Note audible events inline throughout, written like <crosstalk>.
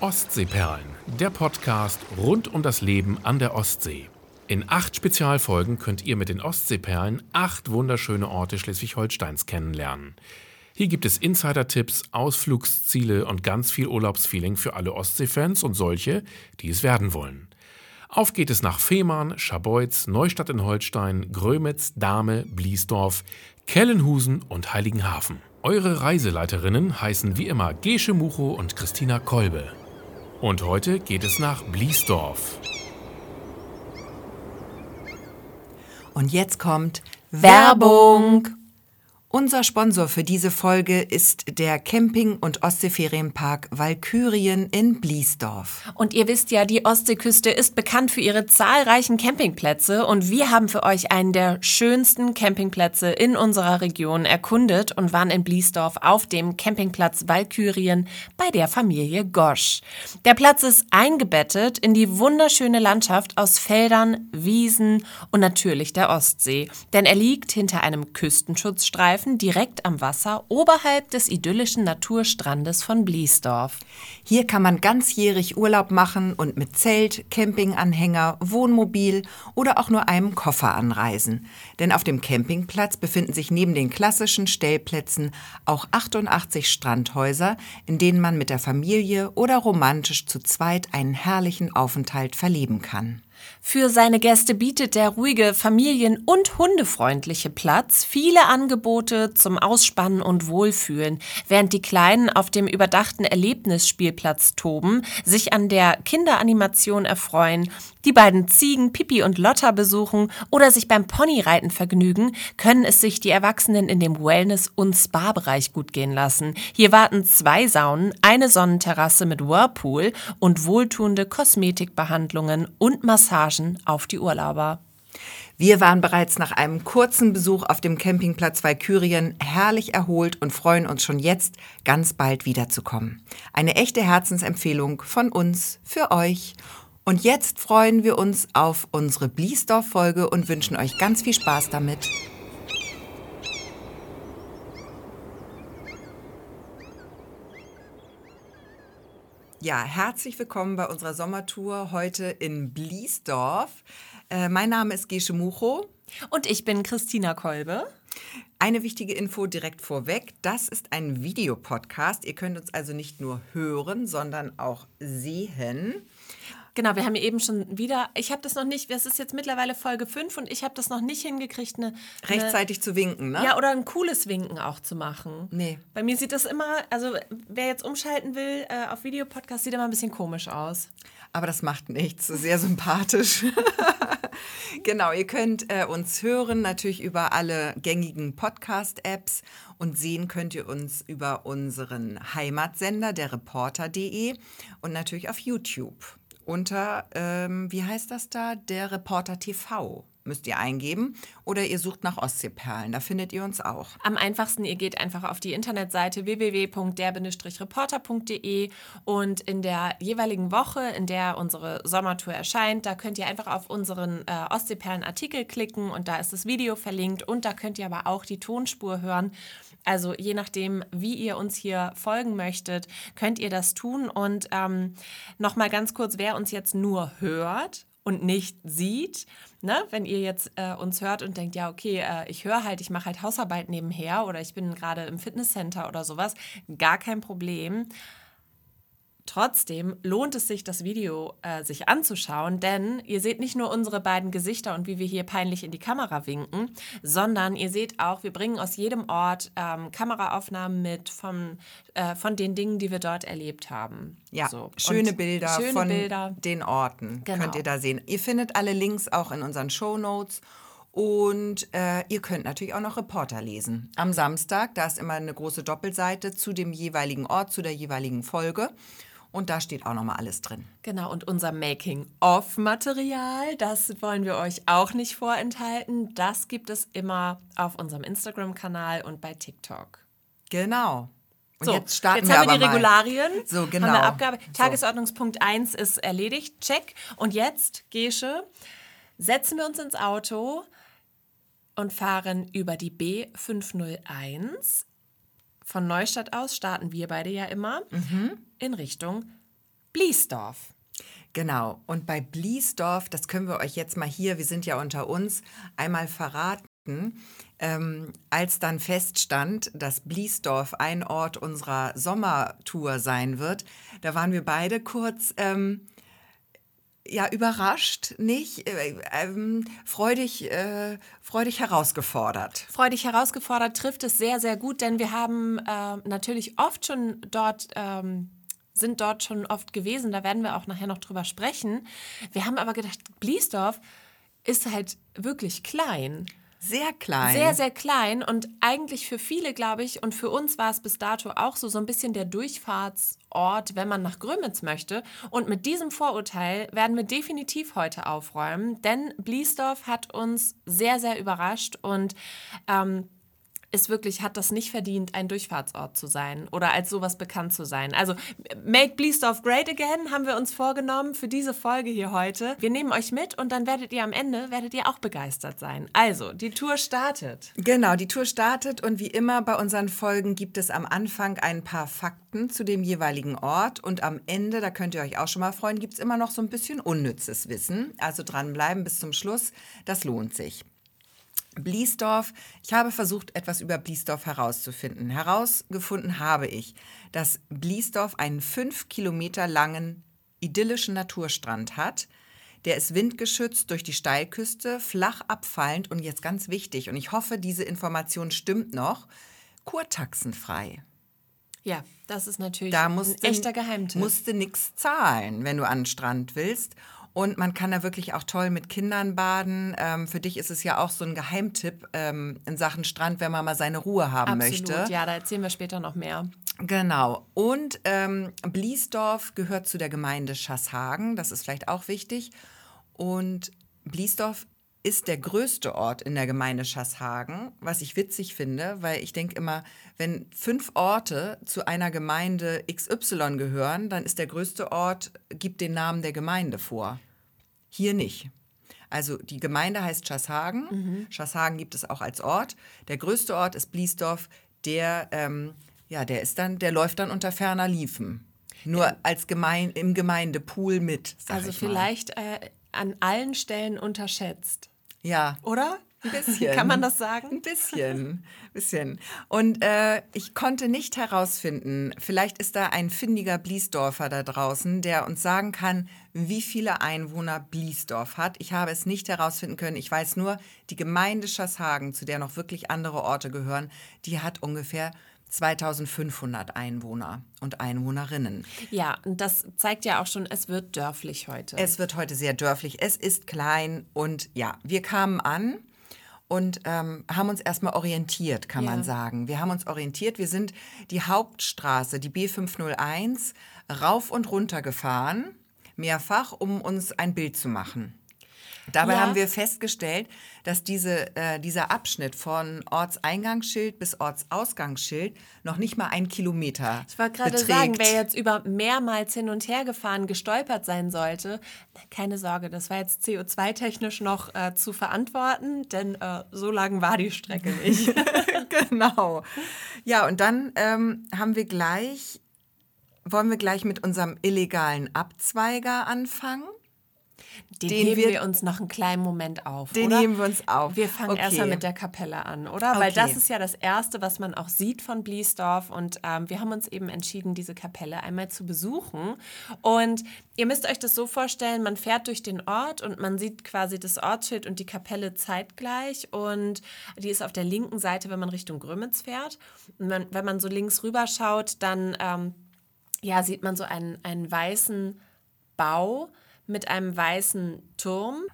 Ostseeperlen, der Podcast rund um das Leben an der Ostsee. In acht Spezialfolgen könnt ihr mit den Ostseeperlen acht wunderschöne Orte Schleswig-Holsteins kennenlernen. Hier gibt es Insider-Tipps, Ausflugsziele und ganz viel Urlaubsfeeling für alle Ostseefans und solche, die es werden wollen. Auf geht es nach Fehmarn, Scharbeutz, Neustadt in Holstein, Grömitz, Dahme, Bliesdorf, Kellenhusen und Heiligenhafen. Eure Reiseleiterinnen heißen wie immer Gesche Mucho und Christina Kolbe. Und heute geht es nach Bliesdorf. Und jetzt kommt Werbung. Unser Sponsor für diese Folge ist der Camping- und Ostseeferienpark Walkürien in Bliesdorf. Und ihr wisst ja, die Ostseeküste ist bekannt für ihre zahlreichen Campingplätze und wir haben für euch einen der schönsten Campingplätze in unserer Region erkundet und waren in Bliesdorf auf dem Campingplatz Walkürien bei der Familie Gosch. Der Platz ist eingebettet in die wunderschöne Landschaft aus Feldern, Wiesen und natürlich der Ostsee, denn er liegt hinter einem Küstenschutzstreifen Streifen direkt am Wasser oberhalb des idyllischen Naturstrandes von Bliesdorf. Hier kann man ganzjährig Urlaub machen und mit Zelt, Campinganhänger, Wohnmobil oder auch nur einem Koffer anreisen. Denn auf dem Campingplatz befinden sich neben den klassischen Stellplätzen auch 88 Strandhäuser, in denen man mit der Familie oder romantisch zu zweit einen herrlichen Aufenthalt verleben kann. Für seine Gäste bietet der ruhige, familien- und hundefreundliche Platz viele Angebote zum Ausspannen und Wohlfühlen, während die Kleinen auf dem überdachten Erlebnisspielplatz toben, sich an der Kinderanimation erfreuen, die beiden Ziegen Pipi und Lotta besuchen oder sich beim Ponyreiten vergnügen, können es sich die Erwachsenen in dem Wellness- und Spa-Bereich gut gehen lassen. Hier warten zwei Saunen, eine Sonnenterrasse mit Whirlpool und wohltuende Kosmetikbehandlungen und Massagen auf die Urlauber. Wir waren bereits nach einem kurzen Besuch auf dem Campingplatz Valkyrien herrlich erholt und freuen uns schon jetzt, ganz bald wiederzukommen. Eine echte Herzensempfehlung von uns für euch. Und jetzt freuen wir uns auf unsere Bliesdorf-Folge und wünschen euch ganz viel Spaß damit. Ja, herzlich willkommen bei unserer Sommertour heute in Bliesdorf. Äh, mein Name ist Gesche Mucho. Und ich bin Christina Kolbe. Eine wichtige Info direkt vorweg. Das ist ein Videopodcast. Ihr könnt uns also nicht nur hören, sondern auch sehen. Genau, wir haben eben schon wieder, ich habe das noch nicht, es ist jetzt mittlerweile Folge 5 und ich habe das noch nicht hingekriegt, eine, rechtzeitig eine, zu winken, ne? Ja, oder ein cooles Winken auch zu machen. Nee. Bei mir sieht das immer, also wer jetzt umschalten will äh, auf Videopodcast, sieht immer ein bisschen komisch aus. Aber das macht nichts, sehr sympathisch. <laughs> genau, ihr könnt äh, uns hören natürlich über alle gängigen Podcast-Apps und sehen könnt ihr uns über unseren Heimatsender, der Reporter.de und natürlich auf YouTube unter, ähm, wie heißt das da, der Reporter TV müsst ihr eingeben oder ihr sucht nach Ostseeperlen, da findet ihr uns auch. Am einfachsten, ihr geht einfach auf die Internetseite www.der-reporter.de und in der jeweiligen Woche, in der unsere Sommertour erscheint, da könnt ihr einfach auf unseren äh, Ostseeperlen Artikel klicken und da ist das Video verlinkt und da könnt ihr aber auch die Tonspur hören. Also je nachdem, wie ihr uns hier folgen möchtet, könnt ihr das tun. Und ähm, nochmal ganz kurz, wer uns jetzt nur hört und nicht sieht, ne? wenn ihr jetzt äh, uns hört und denkt, ja, okay, äh, ich höre halt, ich mache halt Hausarbeit nebenher oder ich bin gerade im Fitnesscenter oder sowas, gar kein Problem. Trotzdem lohnt es sich, das Video äh, sich anzuschauen, denn ihr seht nicht nur unsere beiden Gesichter und wie wir hier peinlich in die Kamera winken, sondern ihr seht auch, wir bringen aus jedem Ort ähm, Kameraaufnahmen mit von, äh, von den Dingen, die wir dort erlebt haben. Ja, so. schöne Bilder schöne von Bilder. den Orten genau. könnt ihr da sehen. Ihr findet alle Links auch in unseren Show Notes. Und äh, ihr könnt natürlich auch noch Reporter lesen. Am Samstag, da ist immer eine große Doppelseite zu dem jeweiligen Ort, zu der jeweiligen Folge. Und da steht auch nochmal alles drin. Genau, und unser Making-of-Material, das wollen wir euch auch nicht vorenthalten. Das gibt es immer auf unserem Instagram-Kanal und bei TikTok. Genau. Und so, jetzt starten jetzt wir haben wir die Regularien. Mal. So, genau. Haben wir Abgabe. Tagesordnungspunkt 1 ist erledigt. Check. Und jetzt, Gesche, setzen wir uns ins Auto und fahren über die B501 von Neustadt aus starten wir beide ja immer mhm. in Richtung Bliesdorf. Genau. Und bei Bliesdorf, das können wir euch jetzt mal hier, wir sind ja unter uns, einmal verraten. Ähm, als dann feststand, dass Bliesdorf ein Ort unserer Sommertour sein wird, da waren wir beide kurz ähm, ja überrascht, nicht äh, ähm, freudig, äh, freudig herausgefordert. Freudig herausgefordert trifft es sehr, sehr gut, denn wir haben äh, natürlich oft schon dort ähm, sind dort schon oft gewesen. Da werden wir auch nachher noch drüber sprechen. Wir haben aber gedacht, Bliesdorf ist halt wirklich klein. Sehr klein. Sehr, sehr klein und eigentlich für viele, glaube ich, und für uns war es bis dato auch so, so ein bisschen der Durchfahrtsort, wenn man nach Grömitz möchte. Und mit diesem Vorurteil werden wir definitiv heute aufräumen, denn Bliesdorf hat uns sehr, sehr überrascht und ähm, ist wirklich, hat das nicht verdient, ein Durchfahrtsort zu sein oder als sowas bekannt zu sein. Also Make Bleasdorf Great Again haben wir uns vorgenommen für diese Folge hier heute. Wir nehmen euch mit und dann werdet ihr am Ende, werdet ihr auch begeistert sein. Also, die Tour startet. Genau, die Tour startet und wie immer bei unseren Folgen gibt es am Anfang ein paar Fakten zu dem jeweiligen Ort und am Ende, da könnt ihr euch auch schon mal freuen, gibt es immer noch so ein bisschen unnützes Wissen. Also dranbleiben bis zum Schluss, das lohnt sich. Bliesdorf. Ich habe versucht, etwas über Bliesdorf herauszufinden. Herausgefunden habe ich, dass Bliesdorf einen fünf Kilometer langen idyllischen Naturstrand hat. Der ist windgeschützt durch die Steilküste, flach abfallend und jetzt ganz wichtig, und ich hoffe, diese Information stimmt noch, kurtaxenfrei. Ja, das ist natürlich da musste, ein echter Geheimtipp. musste nichts zahlen, wenn du an den Strand willst. Und man kann da wirklich auch toll mit Kindern baden. Ähm, für dich ist es ja auch so ein Geheimtipp ähm, in Sachen Strand, wenn man mal seine Ruhe haben Absolut, möchte. Ja, da erzählen wir später noch mehr. Genau. Und ähm, Bliesdorf gehört zu der Gemeinde Schasshagen. Das ist vielleicht auch wichtig. Und Bliesdorf ist der größte Ort in der Gemeinde Schasshagen, was ich witzig finde, weil ich denke immer, wenn fünf Orte zu einer Gemeinde XY gehören, dann ist der größte Ort, gibt den Namen der Gemeinde vor. Hier nicht. Also die Gemeinde heißt Schasshagen. Mhm. Schasshagen gibt es auch als Ort. Der größte Ort ist Bliesdorf. Der, ähm, ja, der ist dann, der läuft dann unter ferner Liefen. Nur ja. als Gemein im Gemeindepool mit. also vielleicht äh, an allen Stellen unterschätzt. Ja. Oder? Ein bisschen. Kann man das sagen? Ein bisschen. bisschen. Und äh, ich konnte nicht herausfinden, vielleicht ist da ein findiger Bliesdorfer da draußen, der uns sagen kann, wie viele Einwohner Bliesdorf hat. Ich habe es nicht herausfinden können. Ich weiß nur, die Gemeinde Schasshagen, zu der noch wirklich andere Orte gehören, die hat ungefähr 2500 Einwohner und Einwohnerinnen. Ja, und das zeigt ja auch schon, es wird dörflich heute. Es wird heute sehr dörflich. Es ist klein und ja, wir kamen an und ähm, haben uns erstmal orientiert, kann ja. man sagen. Wir haben uns orientiert. Wir sind die Hauptstraße, die B501, rauf und runter gefahren, mehrfach, um uns ein Bild zu machen. Dabei ja. haben wir festgestellt, dass diese, äh, dieser Abschnitt von Ortseingangsschild bis Ortsausgangsschild noch nicht mal ein Kilometer Ich wollte gerade sagen, wer jetzt über mehrmals hin und her gefahren gestolpert sein sollte, keine Sorge, das war jetzt CO2-technisch noch äh, zu verantworten, denn äh, so lang war die Strecke nicht. <laughs> <laughs> genau. Ja, und dann ähm, haben wir gleich, wollen wir gleich mit unserem illegalen Abzweiger anfangen? Den, den heben wir, wir, uns noch einen kleinen Moment auf. Den oder? heben wir uns auf. Wir fangen okay. erstmal mit der Kapelle an, oder? Okay. Weil das ist ja das Erste, was man auch sieht von Bliesdorf. Und ähm, wir haben uns eben entschieden, diese Kapelle einmal zu besuchen. Und ihr müsst euch das so vorstellen: man fährt durch den Ort und man sieht quasi das Ortsschild und die Kapelle zeitgleich. Und die ist auf der linken Seite, wenn man Richtung Grömitz fährt. Und man, wenn man so links rüber schaut, dann ähm, ja, sieht man so einen, einen weißen Bau mit einem weißen Turm.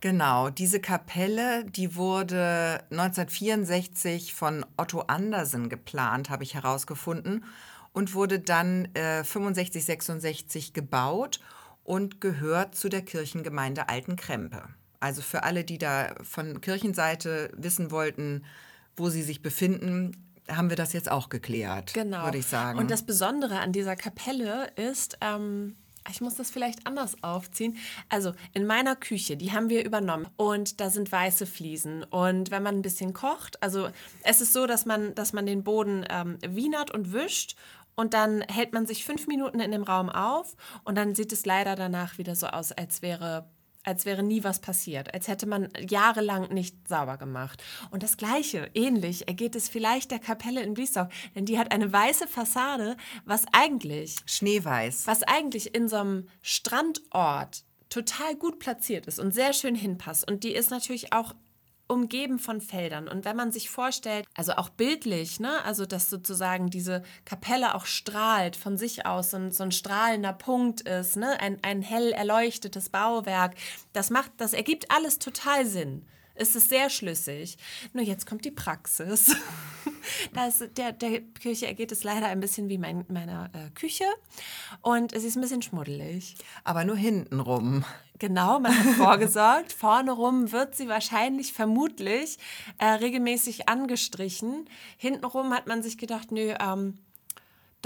Genau, diese Kapelle, die wurde 1964 von Otto Andersen geplant, habe ich herausgefunden, und wurde dann äh, 65, 66 gebaut und gehört zu der Kirchengemeinde Altenkrempe. Also für alle, die da von Kirchenseite wissen wollten, wo sie sich befinden, haben wir das jetzt auch geklärt, genau. würde ich sagen. Und das Besondere an dieser Kapelle ist, ähm, ich muss das vielleicht anders aufziehen. Also in meiner Küche, die haben wir übernommen und da sind weiße Fliesen. Und wenn man ein bisschen kocht, also es ist so, dass man, dass man den Boden ähm, wienert und wischt und dann hält man sich fünf Minuten in dem Raum auf und dann sieht es leider danach wieder so aus, als wäre als wäre nie was passiert, als hätte man jahrelang nicht sauber gemacht. Und das Gleiche, ähnlich, ergeht es vielleicht der Kapelle in Bliesdorf, denn die hat eine weiße Fassade, was eigentlich Schneeweiß. was eigentlich in so einem Strandort total gut platziert ist und sehr schön hinpasst. Und die ist natürlich auch umgeben von Feldern. Und wenn man sich vorstellt, also auch bildlich, ne, also dass sozusagen diese Kapelle auch strahlt von sich aus, ein, so ein strahlender Punkt ist, ne, ein, ein hell erleuchtetes Bauwerk, das macht, das ergibt alles total Sinn. Es ist sehr schlüssig. Nur jetzt kommt die Praxis. <laughs> da ist der, der Kirche ergeht es leider ein bisschen wie mein, meiner äh, Küche. Und es ist ein bisschen schmuddelig. Aber nur hinten rum. Genau, man hat <laughs> vorgesorgt. Vorne rum wird sie wahrscheinlich, vermutlich, äh, regelmäßig angestrichen. Hintenrum hat man sich gedacht, nö, ähm,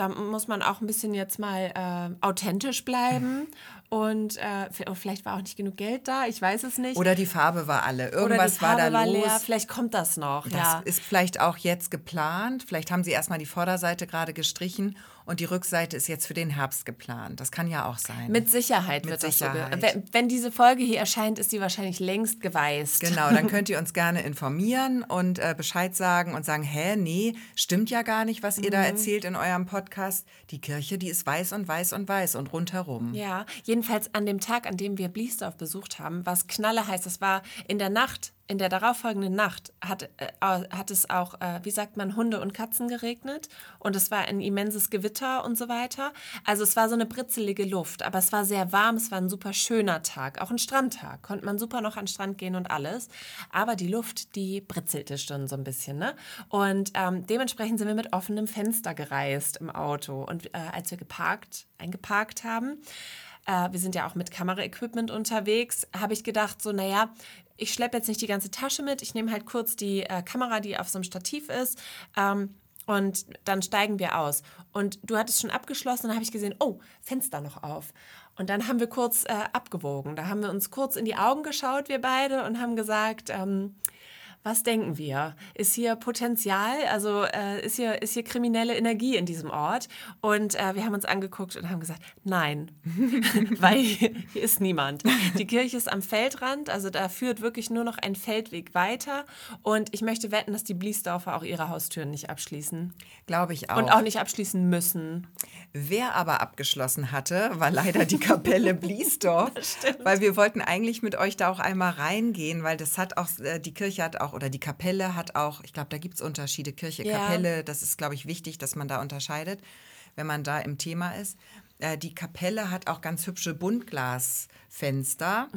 da muss man auch ein bisschen jetzt mal äh, authentisch bleiben. Und äh, v- vielleicht war auch nicht genug Geld da, ich weiß es nicht. Oder die Farbe war alle. Irgendwas Farbe war da los. leer. Vielleicht kommt das noch. Das ja. ist vielleicht auch jetzt geplant. Vielleicht haben sie erstmal die Vorderseite gerade gestrichen und die Rückseite ist jetzt für den Herbst geplant. Das kann ja auch sein. Mit Sicherheit Mit wird das so. Sicherheit. Wenn, wenn diese Folge hier erscheint, ist die wahrscheinlich längst geweißt. Genau, dann <laughs> könnt ihr uns gerne informieren und äh, Bescheid sagen und sagen, hä, nee, stimmt ja gar nicht, was ihr Mhm. da erzählt in eurem Podcast. Die Kirche, die ist weiß und weiß und weiß und rundherum. Ja, jedenfalls an dem Tag, an dem wir Bliesdorf besucht haben, war es knalleheiß. Das war in der Nacht, in der darauffolgenden Nacht hat, äh, hat es auch, äh, wie sagt man, Hunde und Katzen geregnet und es war ein immenses Gewitter und so weiter. Also es war so eine britzelige Luft, aber es war sehr warm, es war ein super schöner Tag, auch ein Strandtag. Konnte man super noch an den Strand gehen und alles. Aber die Luft, die britzelte schon so ein bisschen, ne? Und ähm, dementsprechend sind wir mit offenem Fenster gereist im Auto. Und äh, als wir geparkt, eingeparkt haben, äh, wir sind ja auch mit Kameraequipment unterwegs, habe ich gedacht, so, naja, ich schleppe jetzt nicht die ganze Tasche mit, ich nehme halt kurz die äh, Kamera, die auf so einem Stativ ist. Ähm, und dann steigen wir aus. Und du hattest schon abgeschlossen, dann habe ich gesehen, oh, Fenster noch auf. Und dann haben wir kurz äh, abgewogen. Da haben wir uns kurz in die Augen geschaut, wir beide, und haben gesagt, ähm, was denken wir? Ist hier Potenzial, also äh, ist, hier, ist hier kriminelle Energie in diesem Ort? Und äh, wir haben uns angeguckt und haben gesagt, nein, <laughs> weil hier, hier ist niemand. Die Kirche ist am Feldrand, also da führt wirklich nur noch ein Feldweg weiter. Und ich möchte wetten, dass die Bliesdorfer auch ihre Haustüren nicht abschließen. Glaube ich auch. Und auch nicht abschließen müssen. Wer aber abgeschlossen hatte, war leider die Kapelle <laughs> Bliesdorf. weil wir wollten eigentlich mit euch da auch einmal reingehen, weil das hat auch, äh, die Kirche hat auch, oder die Kapelle hat auch, ich glaube, da gibt es Unterschiede. Kirche, Ja. Kapelle, das ist, glaube ich, wichtig, dass man da unterscheidet, wenn man da im Thema ist. Äh, Die Kapelle hat auch ganz hübsche Buntglasfenster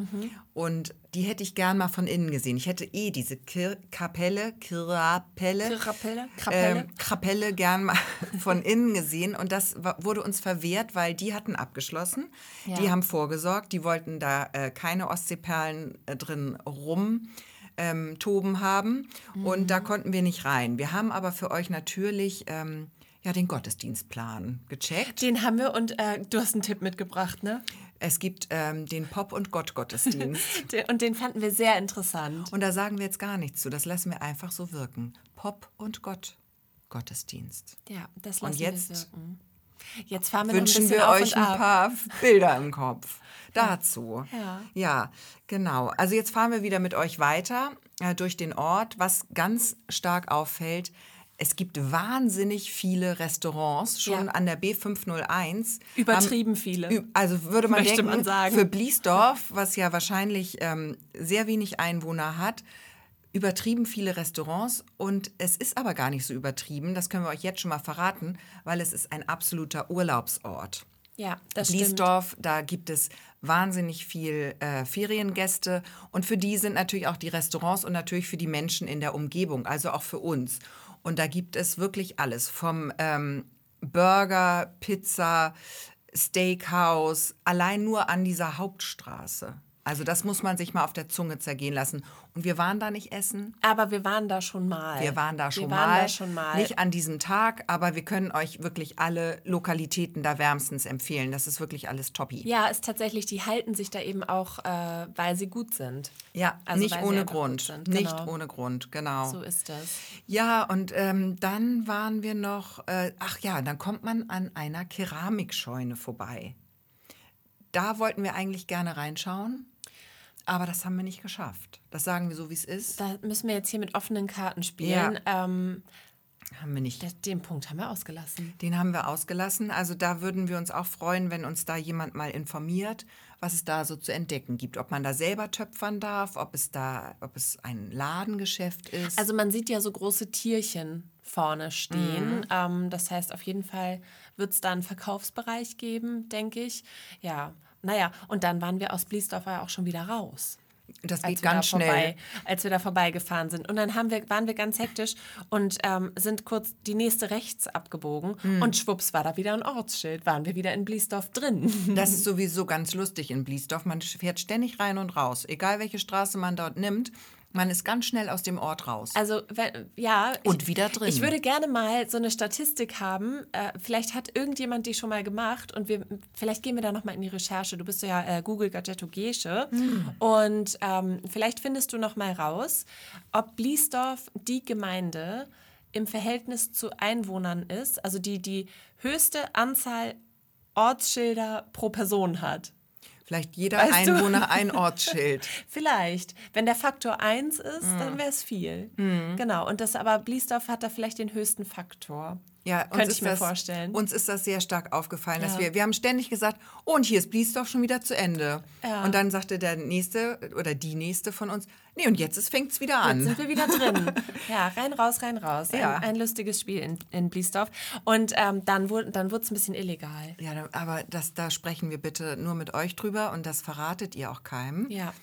und die hätte ich gern mal von innen gesehen. Ich hätte eh diese Kir Kapelle, Krapelle, Krapelle? Krapelle? ähm, Kapelle gern mal <laughs> von innen gesehen und das wurde uns verwehrt, weil die hatten abgeschlossen. Ja. Die haben vorgesorgt, die wollten da äh, keine Ostseeperlen äh, drin rum. Ähm, toben haben und da konnten wir nicht rein. Wir haben aber für euch natürlich ähm, ja, den Gottesdienstplan gecheckt. Den haben wir und äh, du hast einen Tipp mitgebracht, ne? Es gibt ähm, den Pop- und Gott-Gottesdienst. <laughs> Und den fanden wir sehr interessant. und da sagen wir jetzt gar nichts zu. Das lassen wir einfach so wirken. Pop- und Gott-Gottesdienst. Ja, das lassen wir wirken. Jetzt fahren wir wünschen wir euch ein paar Bilder im Kopf <laughs> dazu. Ja. ja, genau. Also jetzt fahren wir wieder mit euch weiter äh, durch den Ort. Was ganz stark auffällt, es gibt wahnsinnig viele Restaurants, schon Ja. an der B501. Übertrieben Haben- viele. Also würde man Möchte denken, man sagen. für Bliesdorf, was ja wahrscheinlich ähm, sehr wenig Einwohner hat, übertrieben viele Restaurants und es ist aber gar nicht so übertrieben, das können wir euch jetzt schon mal verraten, weil es ist ein absoluter Urlaubsort. Ja, das stimmt. Bliesdorf, da gibt es wahnsinnig viel äh, Feriengäste und für die sind natürlich auch die Restaurants und natürlich für die Menschen in der Umgebung, also auch für uns. Und da gibt es wirklich alles, vom ähm, Burger, Pizza, Steakhouse, allein nur an dieser Hauptstraße. Also das muss man sich mal auf der Zunge zergehen lassen. Und wir waren da nicht essen. Aber wir waren da schon mal. Wir waren da schon, wir waren mal. Da schon mal. Nicht an diesem Tag, aber wir können euch wirklich alle Lokalitäten da wärmstens empfehlen. Das ist wirklich alles toppi. Ja, ist tatsächlich, die halten sich da eben auch, äh, weil sie gut sind. Ja, Also nicht ohne Grund. sind, Nicht genau. ohne Grund, genau. So ist das. Ja, und ähm, dann waren wir noch, äh, ach ja, dann kommt man an einer Keramikscheune vorbei. Da wollten wir eigentlich gerne reinschauen, aber das haben wir nicht geschafft. Das sagen wir so, wie es ist. Da müssen wir jetzt hier mit offenen Karten spielen. Ähm, Haben wir nicht. den Punkt haben wir ausgelassen. Den haben wir ausgelassen. Also da würden wir uns auch freuen, wenn uns da jemand mal informiert, was es da so zu entdecken gibt. Ob man da selber töpfern darf, ob es da, ob es ein Ladengeschäft ist. Also man sieht ja so große Tierchen vorne stehen. Mhm. Ähm, das heißt, auf jeden Fall wird es da einen Verkaufsbereich geben, denke ich. Ja, naja, und dann waren wir aus Bliesdorf ja auch schon wieder raus. das geht ganz da schnell. Vorbei, als wir da vorbeigefahren sind. Und dann haben wir, waren wir ganz hektisch und ähm, sind kurz die nächste rechts abgebogen. Mhm. Und schwupps war da wieder ein Ortsschild. Waren wir wieder in Bliesdorf drin. Das ist <laughs> sowieso ganz lustig in Bliesdorf. Man fährt ständig rein und raus. Egal welche Straße man dort nimmt, man ist ganz schnell aus dem Ort raus. Also, wenn, ja. Und ich, wieder drin. Ich würde gerne mal so eine Statistik haben. Äh, vielleicht hat irgendjemand die schon mal gemacht und wir, vielleicht gehen wir da nochmal in die Recherche. Du bist ja äh, Google Gadgetto Gesche. Hm. Und ähm, vielleicht findest du noch mal raus, ob Bliesdorf die Gemeinde im Verhältnis zu Einwohnern ist, also die die höchste Anzahl Ortsschilder pro Person hat. Vielleicht jeder Weißt du? Einwohner ein <laughs> Ortsschild. Vielleicht. Wenn der Faktor 1 ist, Mhm. dann wäre es viel. Genau. Und das aber Bliesdorf hat da vielleicht den höchsten Faktor. Ja, Könnte ich mir das, vorstellen. Uns ist das sehr stark aufgefallen, dass Ja. wir, wir haben ständig gesagt, oh, und hier ist Bliesdorf schon wieder zu Ende. Ja. Und dann sagte der nächste oder die nächste von uns, nee, und jetzt fängt es wieder Jetzt an. sind wir wieder drin. <laughs> Ja, rein, raus, rein, raus. Ja. Ein, ein lustiges Spiel in, in Bliesdorf. Und ähm, dann wurde dann es ein bisschen illegal. Ja, aber das, da sprechen wir bitte nur mit euch drüber und das verratet ihr auch keinem. Ja.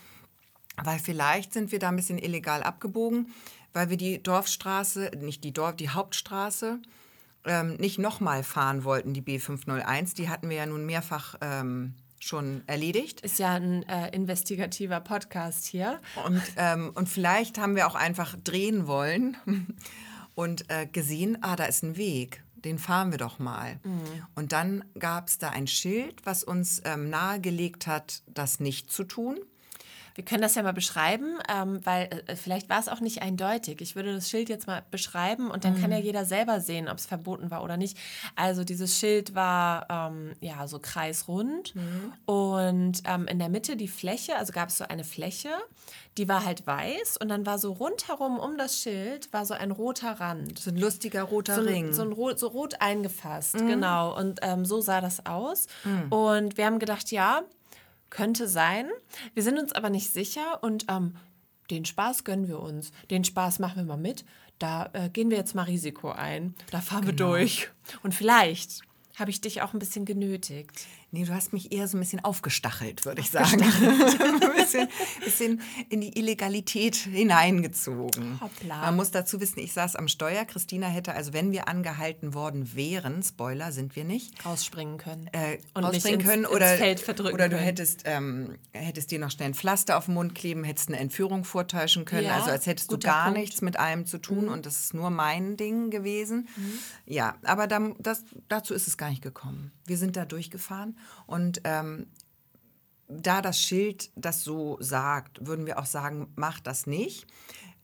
Weil vielleicht sind wir da ein bisschen illegal abgebogen, weil wir die Dorfstraße, nicht die Dorf, die Hauptstraße, ähm, nicht nochmal fahren wollten, die B501. Die hatten wir ja nun mehrfach ähm, schon erledigt. Ist ja ein äh, investigativer Podcast hier. Und, ähm, und vielleicht haben wir auch einfach drehen wollen <laughs> und äh, gesehen, ah, da ist ein Weg. Den fahren wir doch mal. Und dann gab es da ein Schild, was uns ähm, nahegelegt hat, das nicht zu tun. Wir können das ja mal beschreiben, ähm, weil äh, vielleicht war es auch nicht eindeutig. Ich würde das Schild jetzt mal beschreiben und dann kann ja jeder selber sehen, ob es verboten war oder nicht. Also dieses Schild war ähm, ja so kreisrund und ähm, in der Mitte die Fläche, also gab es so eine Fläche, die war halt weiß und dann war so rundherum um das Schild war so ein roter Rand. So ein lustiger roter So, Ring. ein- so, ein rot, so rot eingefasst, genau. Und ähm, so sah das aus. Und wir haben gedacht, ja, könnte sein. Wir sind uns aber nicht sicher und ähm, den Spaß gönnen wir uns. Den Spaß machen wir mal mit. Da äh, gehen wir jetzt mal Risiko ein. Da fahren wir durch. Und vielleicht habe ich dich auch ein bisschen genötigt. Nee, du hast mich eher so ein bisschen aufgestachelt, würde ich sagen. <laughs> ein bisschen, bisschen in die Illegalität hineingezogen. Hoppla. Man muss dazu wissen, ich saß am Steuer. Christina hätte, also wenn wir angehalten worden wären, Spoiler sind wir nicht, Rausspringen können. äh, und rausspringen ins, können ins oder, Feld verdrücken oder du können. hättest, ähm, hättest dir noch schnell ein Pflaster auf den Mund kleben, hättest eine Entführung vortäuschen können. Ja, also als hättest du gar Punkt. Mhm. nichts mit allem zu tun und das ist nur mein Ding gewesen. Ja, aber dann, das, dazu ist es gar nicht gekommen. Wir sind da durchgefahren und ähm, da das Schild das so sagt, würden wir auch sagen, macht das nicht.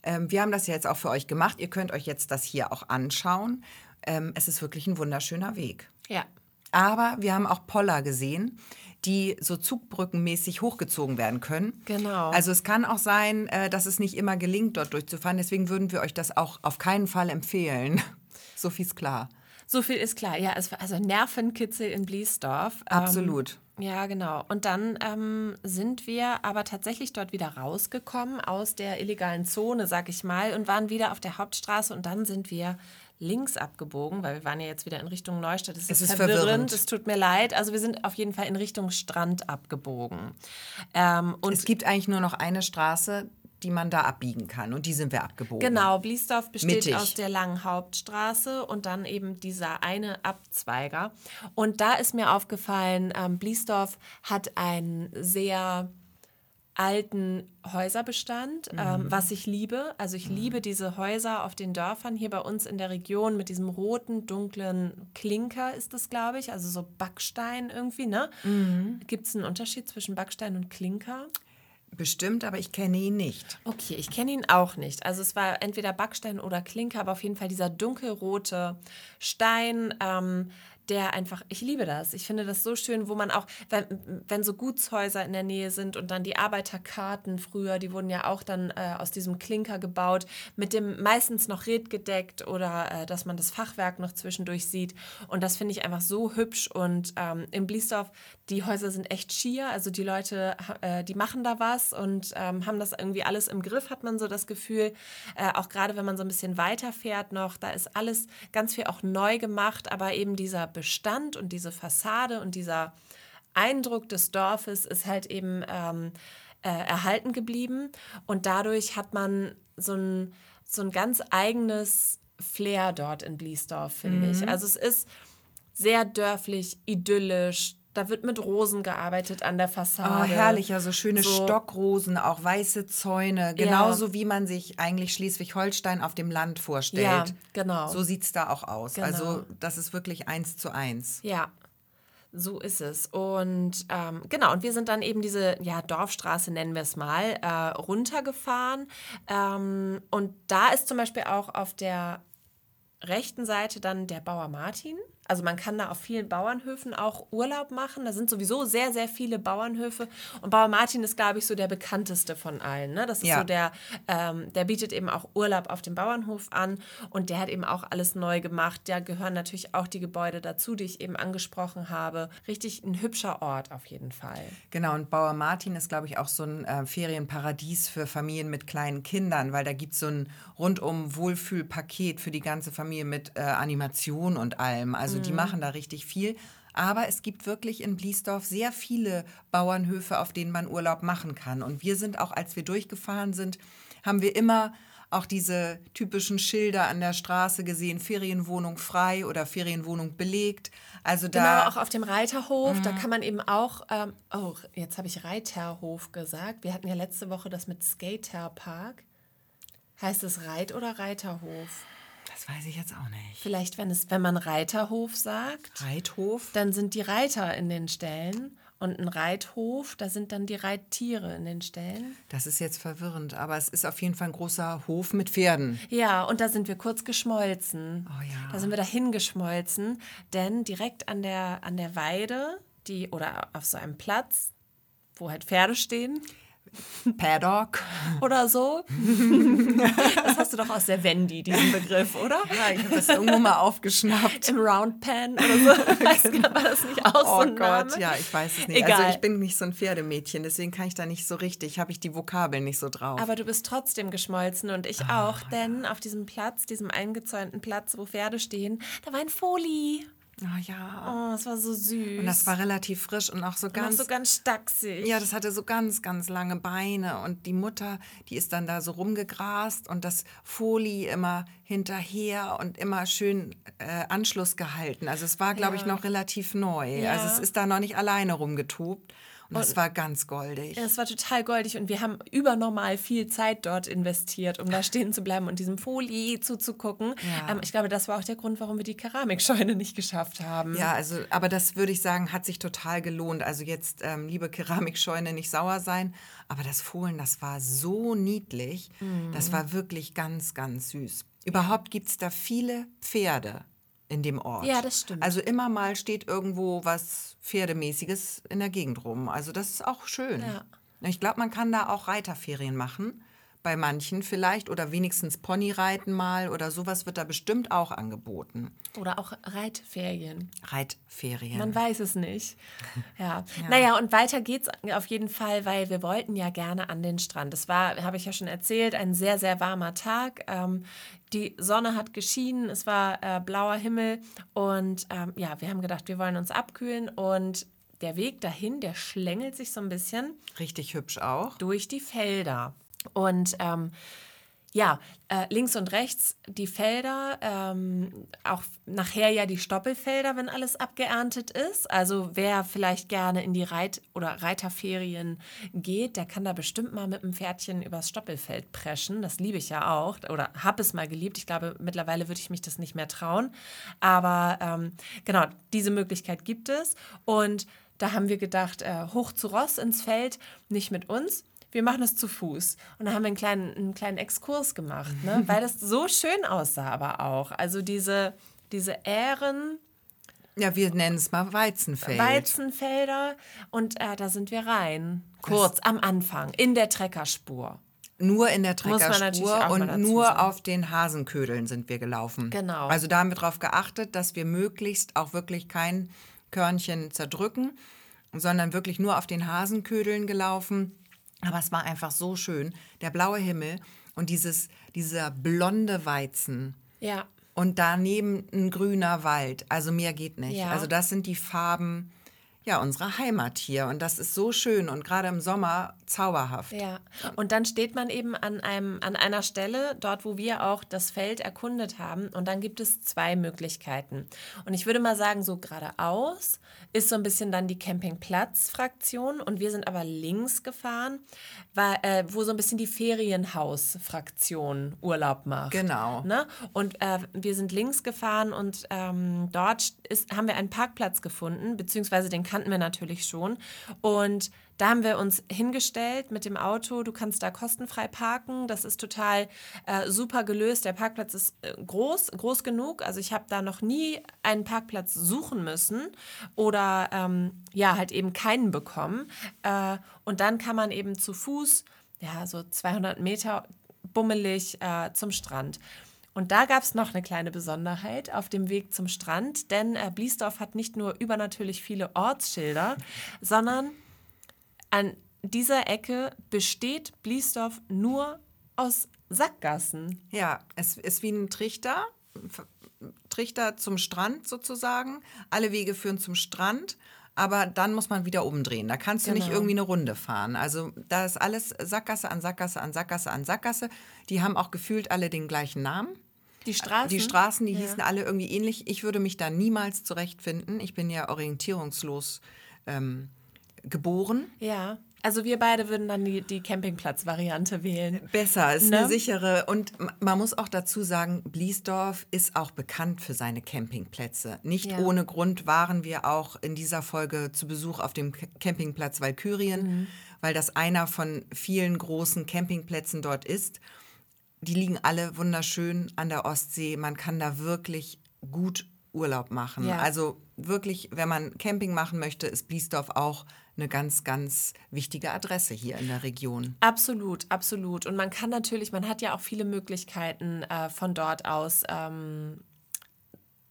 Ähm, wir haben das ja jetzt auch für euch gemacht. Ihr könnt euch jetzt das hier auch anschauen. Ähm, es ist wirklich ein wunderschöner Weg. Ja. Aber wir haben auch Poller gesehen, die so zugbrückenmäßig hochgezogen werden können. Genau. Also es kann auch sein, äh, dass es nicht immer gelingt, dort durchzufahren. Deswegen würden wir euch das auch auf keinen Fall empfehlen. <laughs> So viel ist klar. So viel ist klar. Ja, es war also Nervenkitzel in Bliesdorf. Ähm, Absolut. Ja, genau. Und dann ähm, sind wir aber tatsächlich dort wieder rausgekommen aus der illegalen Zone, sag ich mal, und waren wieder auf der Hauptstraße und dann sind wir links abgebogen, weil wir waren ja jetzt wieder in Richtung Neustadt. Es, Es ist, ist verwirrend. verwirrend. es tut mir leid. Also wir sind auf jeden Fall in Richtung Strand abgebogen. Ähm, und Es gibt eigentlich nur noch eine Straße, die man da abbiegen kann. Und die sind wir abgebogen. Genau, Bliesdorf besteht Mittig. aus der langen Hauptstraße und dann eben dieser eine Abzweiger. Und da ist mir aufgefallen, ähm, Bliesdorf hat einen sehr alten Häuserbestand, mhm. ähm, was ich liebe. Also ich mhm. liebe diese Häuser auf den Dörfern hier bei uns in der Region mit diesem roten, dunklen Klinker ist das, glaube ich, also so Backstein irgendwie, ne? Mhm. Gibt es einen Unterschied zwischen Backstein und Klinker? Bestimmt, aber ich kenne ihn nicht. Okay, ich kenne ihn auch nicht. Also es war entweder Backstein oder Klinker, aber auf jeden Fall dieser dunkelrote Stein. Ähm, der einfach, ich liebe das. Ich finde das so schön, wo man auch, wenn, wenn so Gutshäuser in der Nähe sind und dann die Arbeiterkarten früher, die wurden ja auch dann äh, aus diesem Klinker gebaut, mit dem meistens noch redgedeckt oder äh, dass man das Fachwerk noch zwischendurch sieht. Und das finde ich einfach so hübsch. Und ähm, in Bliesdorf, die Häuser sind echt schier. Also die Leute, äh, die machen da was und ähm, haben das irgendwie alles im Griff, hat man so das Gefühl. Äh, auch gerade wenn man so ein bisschen weiter fährt noch, da ist alles ganz viel auch neu gemacht, aber eben dieser Bestand und diese Fassade und dieser Eindruck des Dorfes ist halt eben ähm, äh, erhalten geblieben. Und dadurch hat man so ein, so ein ganz eigenes Flair dort in Bliesdorf, finde mhm. ich. Also es ist sehr dörflich, idyllisch, da wird mit Rosen gearbeitet an der Fassade. Oh, herrlich, ja, so schöne so. Stockrosen, auch weiße Zäune. Genauso ja. wie man sich eigentlich Schleswig-Holstein auf dem Land vorstellt. Ja, genau. So sieht es da auch aus. Genau. Also das ist wirklich eins zu eins. Ja, so ist es. Und ähm, genau, und wir sind dann eben diese ja, Dorfstraße, nennen wir es mal, äh, runtergefahren. Ähm, und da ist zum Beispiel auch auf der rechten Seite dann der Bauer Martin. Also man kann da auf vielen Bauernhöfen auch Urlaub machen. Da sind sowieso sehr, sehr viele Bauernhöfe. Und Bauer Martin ist, glaube ich, so der bekannteste von allen. Ne? Das ist ja. so der, ähm, der bietet eben auch Urlaub auf dem Bauernhof an. Und der hat eben auch alles neu gemacht. Da gehören natürlich auch die Gebäude dazu, die ich eben angesprochen habe. Richtig ein hübscher Ort auf jeden Fall. Genau, und Bauer Martin ist, glaube ich, auch so ein äh, Ferienparadies für Familien mit kleinen Kindern, weil da gibt es so ein rundum Wohlfühlpaket für die ganze Familie mit äh, Animation und allem. Also also die mhm. machen da richtig viel. Aber es gibt wirklich in Bliesdorf sehr viele Bauernhöfe, auf denen man Urlaub machen kann. Und wir sind auch, als wir durchgefahren sind, haben wir immer auch diese typischen Schilder an der Straße gesehen, Ferienwohnung frei oder Ferienwohnung belegt. Also da genau, auch auf dem Reiterhof, mhm. da kann man eben auch, ähm, oh, jetzt habe ich Reiterhof gesagt. Wir hatten ja letzte Woche das mit Skaterpark. Heißt es Reit- oder Reiterhof? Das weiß ich jetzt auch nicht. Vielleicht, wenn, es, wenn man Reiterhof sagt. Reithof? Dann sind die Reiter in den Ställen. Und ein Reithof, da sind dann die Reittiere in den Ställen. Das ist jetzt verwirrend, aber es ist auf jeden Fall ein großer Hof mit Pferden. Ja, und da sind wir kurz geschmolzen. Oh ja. Da sind wir dahin geschmolzen, denn direkt an der, an der Weide, die, oder auf so einem Platz, wo halt Pferde stehen, Paddock. Oder so. <laughs> Das hast du doch aus der Wendy, diesen Begriff, oder? Ja, ich habe das irgendwo mal aufgeschnappt. Im Round Pen oder so. Weißt du, war das nicht auch oh so ein Gott, Name? ja, ich weiß es nicht. Also Egal. Also ich bin nicht so ein Pferdemädchen, deswegen kann ich da nicht so richtig, habe ich die Vokabeln nicht so drauf. Aber du bist trotzdem geschmolzen und ich oh, auch, denn ja. auf diesem Platz, diesem eingezäunten Platz, wo Pferde stehen, da war ein Foli. Oh ja. Oh, es war so süß. Und das war relativ frisch und auch so ganz. Und auch so ganz stachsig. Ja, das hatte so ganz, ganz lange Beine. Und die Mutter, die ist dann da so rumgegrast und das Folie immer hinterher und immer schön äh, Anschluss gehalten. Also es war, glaube ja. ich, noch relativ neu. Ja. Also es ist da noch nicht alleine rumgetobt. Und das war ganz goldig. Es war total goldig und wir haben übernormal viel Zeit dort investiert, um da stehen zu bleiben und diesem Folie zuzugucken. Ja. Ähm, ich glaube, das war auch der Grund, warum wir die Keramikscheune nicht geschafft haben. Ja, also, aber das würde ich sagen, hat sich total gelohnt. Also jetzt, ähm, liebe Keramikscheune, nicht sauer sein, aber das Fohlen, das war so niedlich. Mhm. Das war wirklich ganz, ganz süß. Überhaupt gibt es da viele Pferde in dem Ort. Ja, das stimmt. Also immer mal steht irgendwo was Pferdemäßiges in der Gegend rum. Also das ist auch schön. Ja. Ich glaube, man kann da auch Reiterferien machen bei manchen vielleicht oder wenigstens Ponyreiten mal oder sowas wird da bestimmt auch angeboten. Oder auch Reitferien. Reitferien. Man weiß es nicht. <laughs> Ja. ja. Naja, und weiter geht's auf jeden Fall, weil wir wollten ja gerne an den Strand. Es war, habe ich ja schon erzählt, ein sehr, sehr warmer Tag. Ähm, die Sonne hat geschienen, es war äh, blauer Himmel und ähm, ja, wir haben gedacht, wir wollen uns abkühlen und der Weg dahin, der schlängelt sich so ein bisschen. Richtig hübsch auch. Durch die Felder. Und ähm, ja, äh, links und rechts die Felder, ähm, auch nachher ja die Stoppelfelder, wenn alles abgeerntet ist. Also wer vielleicht gerne in die Reit- oder Reiterferien geht, der kann da bestimmt mal mit dem Pferdchen übers Stoppelfeld preschen. Das liebe ich ja auch oder habe es mal geliebt. Ich glaube, mittlerweile würde ich mich das nicht mehr trauen. Aber ähm, genau, diese Möglichkeit gibt es. Und da haben wir gedacht, äh, hoch zu Ross ins Feld, nicht mit uns wir machen das zu Fuß. Und da haben wir einen kleinen, einen kleinen Exkurs gemacht, ne? <laughs> weil das so schön aussah aber auch. Also diese, diese Ähren. Ja, wir nennen es mal Weizenfeld. Weizenfelder. Und äh, da sind wir rein. Kurz am Anfang, in der Treckerspur. Nur in der Treckerspur und nur sagen. auf den Hasenködeln sind wir gelaufen. Genau. Also da haben wir darauf geachtet, dass wir möglichst auch wirklich kein Körnchen zerdrücken, sondern wirklich nur auf den Hasenködeln gelaufen. Aber es war einfach so schön. Der blaue Himmel und dieses, dieser blonde Weizen. Ja. Und daneben ein grüner Wald. Also mehr geht nicht. Ja. Also das sind die Farben, ja, unsere Heimat hier. Und das ist so schön und gerade im Sommer zauberhaft. Ja, und dann steht man eben an, einem, an einer Stelle, dort, wo wir auch das Feld erkundet haben. Und dann gibt es zwei Möglichkeiten. Und ich würde mal sagen, so geradeaus ist so ein bisschen dann die Campingplatz-Fraktion. Und wir sind aber links gefahren, weil, äh, wo so ein bisschen die Ferienhaus-Fraktion Urlaub macht. Genau. Ne? Und äh, wir sind links gefahren und ähm, dort ist, haben wir einen Parkplatz gefunden, beziehungsweise den kannten wir natürlich schon. Und da haben wir uns hingestellt mit dem Auto. Du kannst da kostenfrei parken. Das ist total äh, super gelöst. Der Parkplatz ist äh, groß, groß genug. Also ich habe da noch nie einen Parkplatz suchen müssen oder ähm, ja, halt eben keinen bekommen. Äh, und dann kann man eben zu Fuß, ja, so 200 Meter bummelig äh, zum Strand. Und da gab es noch eine kleine Besonderheit auf dem Weg zum Strand, denn äh, Bliesdorf hat nicht nur übernatürlich viele Ortsschilder, sondern an dieser Ecke besteht Bliesdorf nur aus Sackgassen. Ja, es ist wie ein Trichter, Trichter zum Strand sozusagen. Alle Wege führen zum Strand, aber dann muss man wieder umdrehen. Da kannst du genau. nicht irgendwie eine Runde fahren. Also da ist alles Sackgasse an Sackgasse an Sackgasse an Sackgasse. Die haben auch gefühlt alle den gleichen Namen. Die Straßen? Die Straßen, die ja. hießen alle irgendwie ähnlich. Ich würde mich da niemals zurechtfinden. Ich bin ja orientierungslos ähm, geboren. Ja. Also wir beide würden dann die, die Campingplatz-Variante wählen. Besser, ist ne? eine sichere. Und man muss auch dazu sagen, Bliesdorf ist auch bekannt für seine Campingplätze. Nicht ja. ohne Grund waren wir auch in dieser Folge zu Besuch auf dem Campingplatz Walkürien, mhm. weil das einer von vielen großen Campingplätzen dort ist die liegen alle wunderschön an der Ostsee. Man kann da wirklich gut Urlaub machen. Ja. Also wirklich, wenn man Camping machen möchte, ist Bliesdorf auch eine ganz, ganz wichtige Adresse hier in der Region. Absolut, absolut. Und man kann natürlich, man hat ja auch viele Möglichkeiten äh, von dort aus. Ähm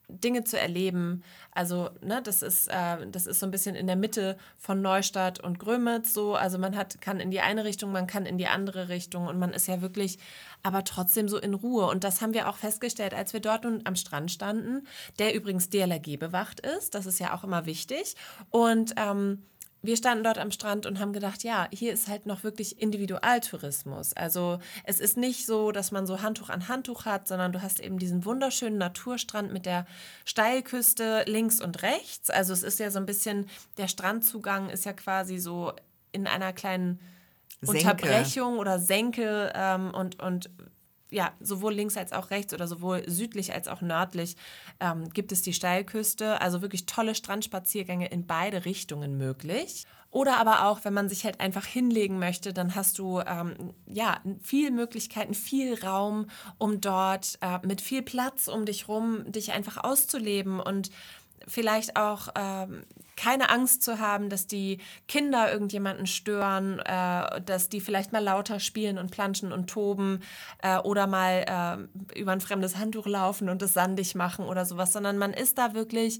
Dinge zu erleben. Also, ne, das ist, äh, das ist so ein bisschen in der Mitte von Neustadt und Grömitz so. Also man hat, kann in die eine Richtung, man kann in die andere Richtung und man ist ja wirklich aber trotzdem so in Ruhe. Und das haben wir auch festgestellt, als wir dort nun am Strand standen, der übrigens DLRG bewacht ist. Das ist ja auch immer wichtig. Und ähm, wir standen dort am Strand und haben gedacht, ja, hier ist halt noch wirklich Individualtourismus. Also es ist nicht so, dass man so Handtuch an Handtuch hat, sondern du hast eben diesen wunderschönen Naturstrand mit der Steilküste links und rechts. Also es ist ja so ein bisschen, der Strandzugang ist ja quasi so in einer kleinen Senke. Unterbrechung oder Senke ähm, und, und ja, sowohl links als auch rechts oder sowohl südlich als auch nördlich ähm, gibt es die Steilküste. Also wirklich tolle Strandspaziergänge in beide Richtungen möglich. Oder aber auch, wenn man sich halt einfach hinlegen möchte, dann hast du ähm, ja viel Möglichkeiten, viel Raum, um dort äh, mit viel Platz um dich rum dich einfach auszuleben und vielleicht auch ähm, keine Angst zu haben, dass die Kinder irgendjemanden stören, äh, dass die vielleicht mal lauter spielen und planschen und toben äh, oder mal äh, über ein fremdes Handtuch laufen und es sandig machen oder sowas, sondern man ist da wirklich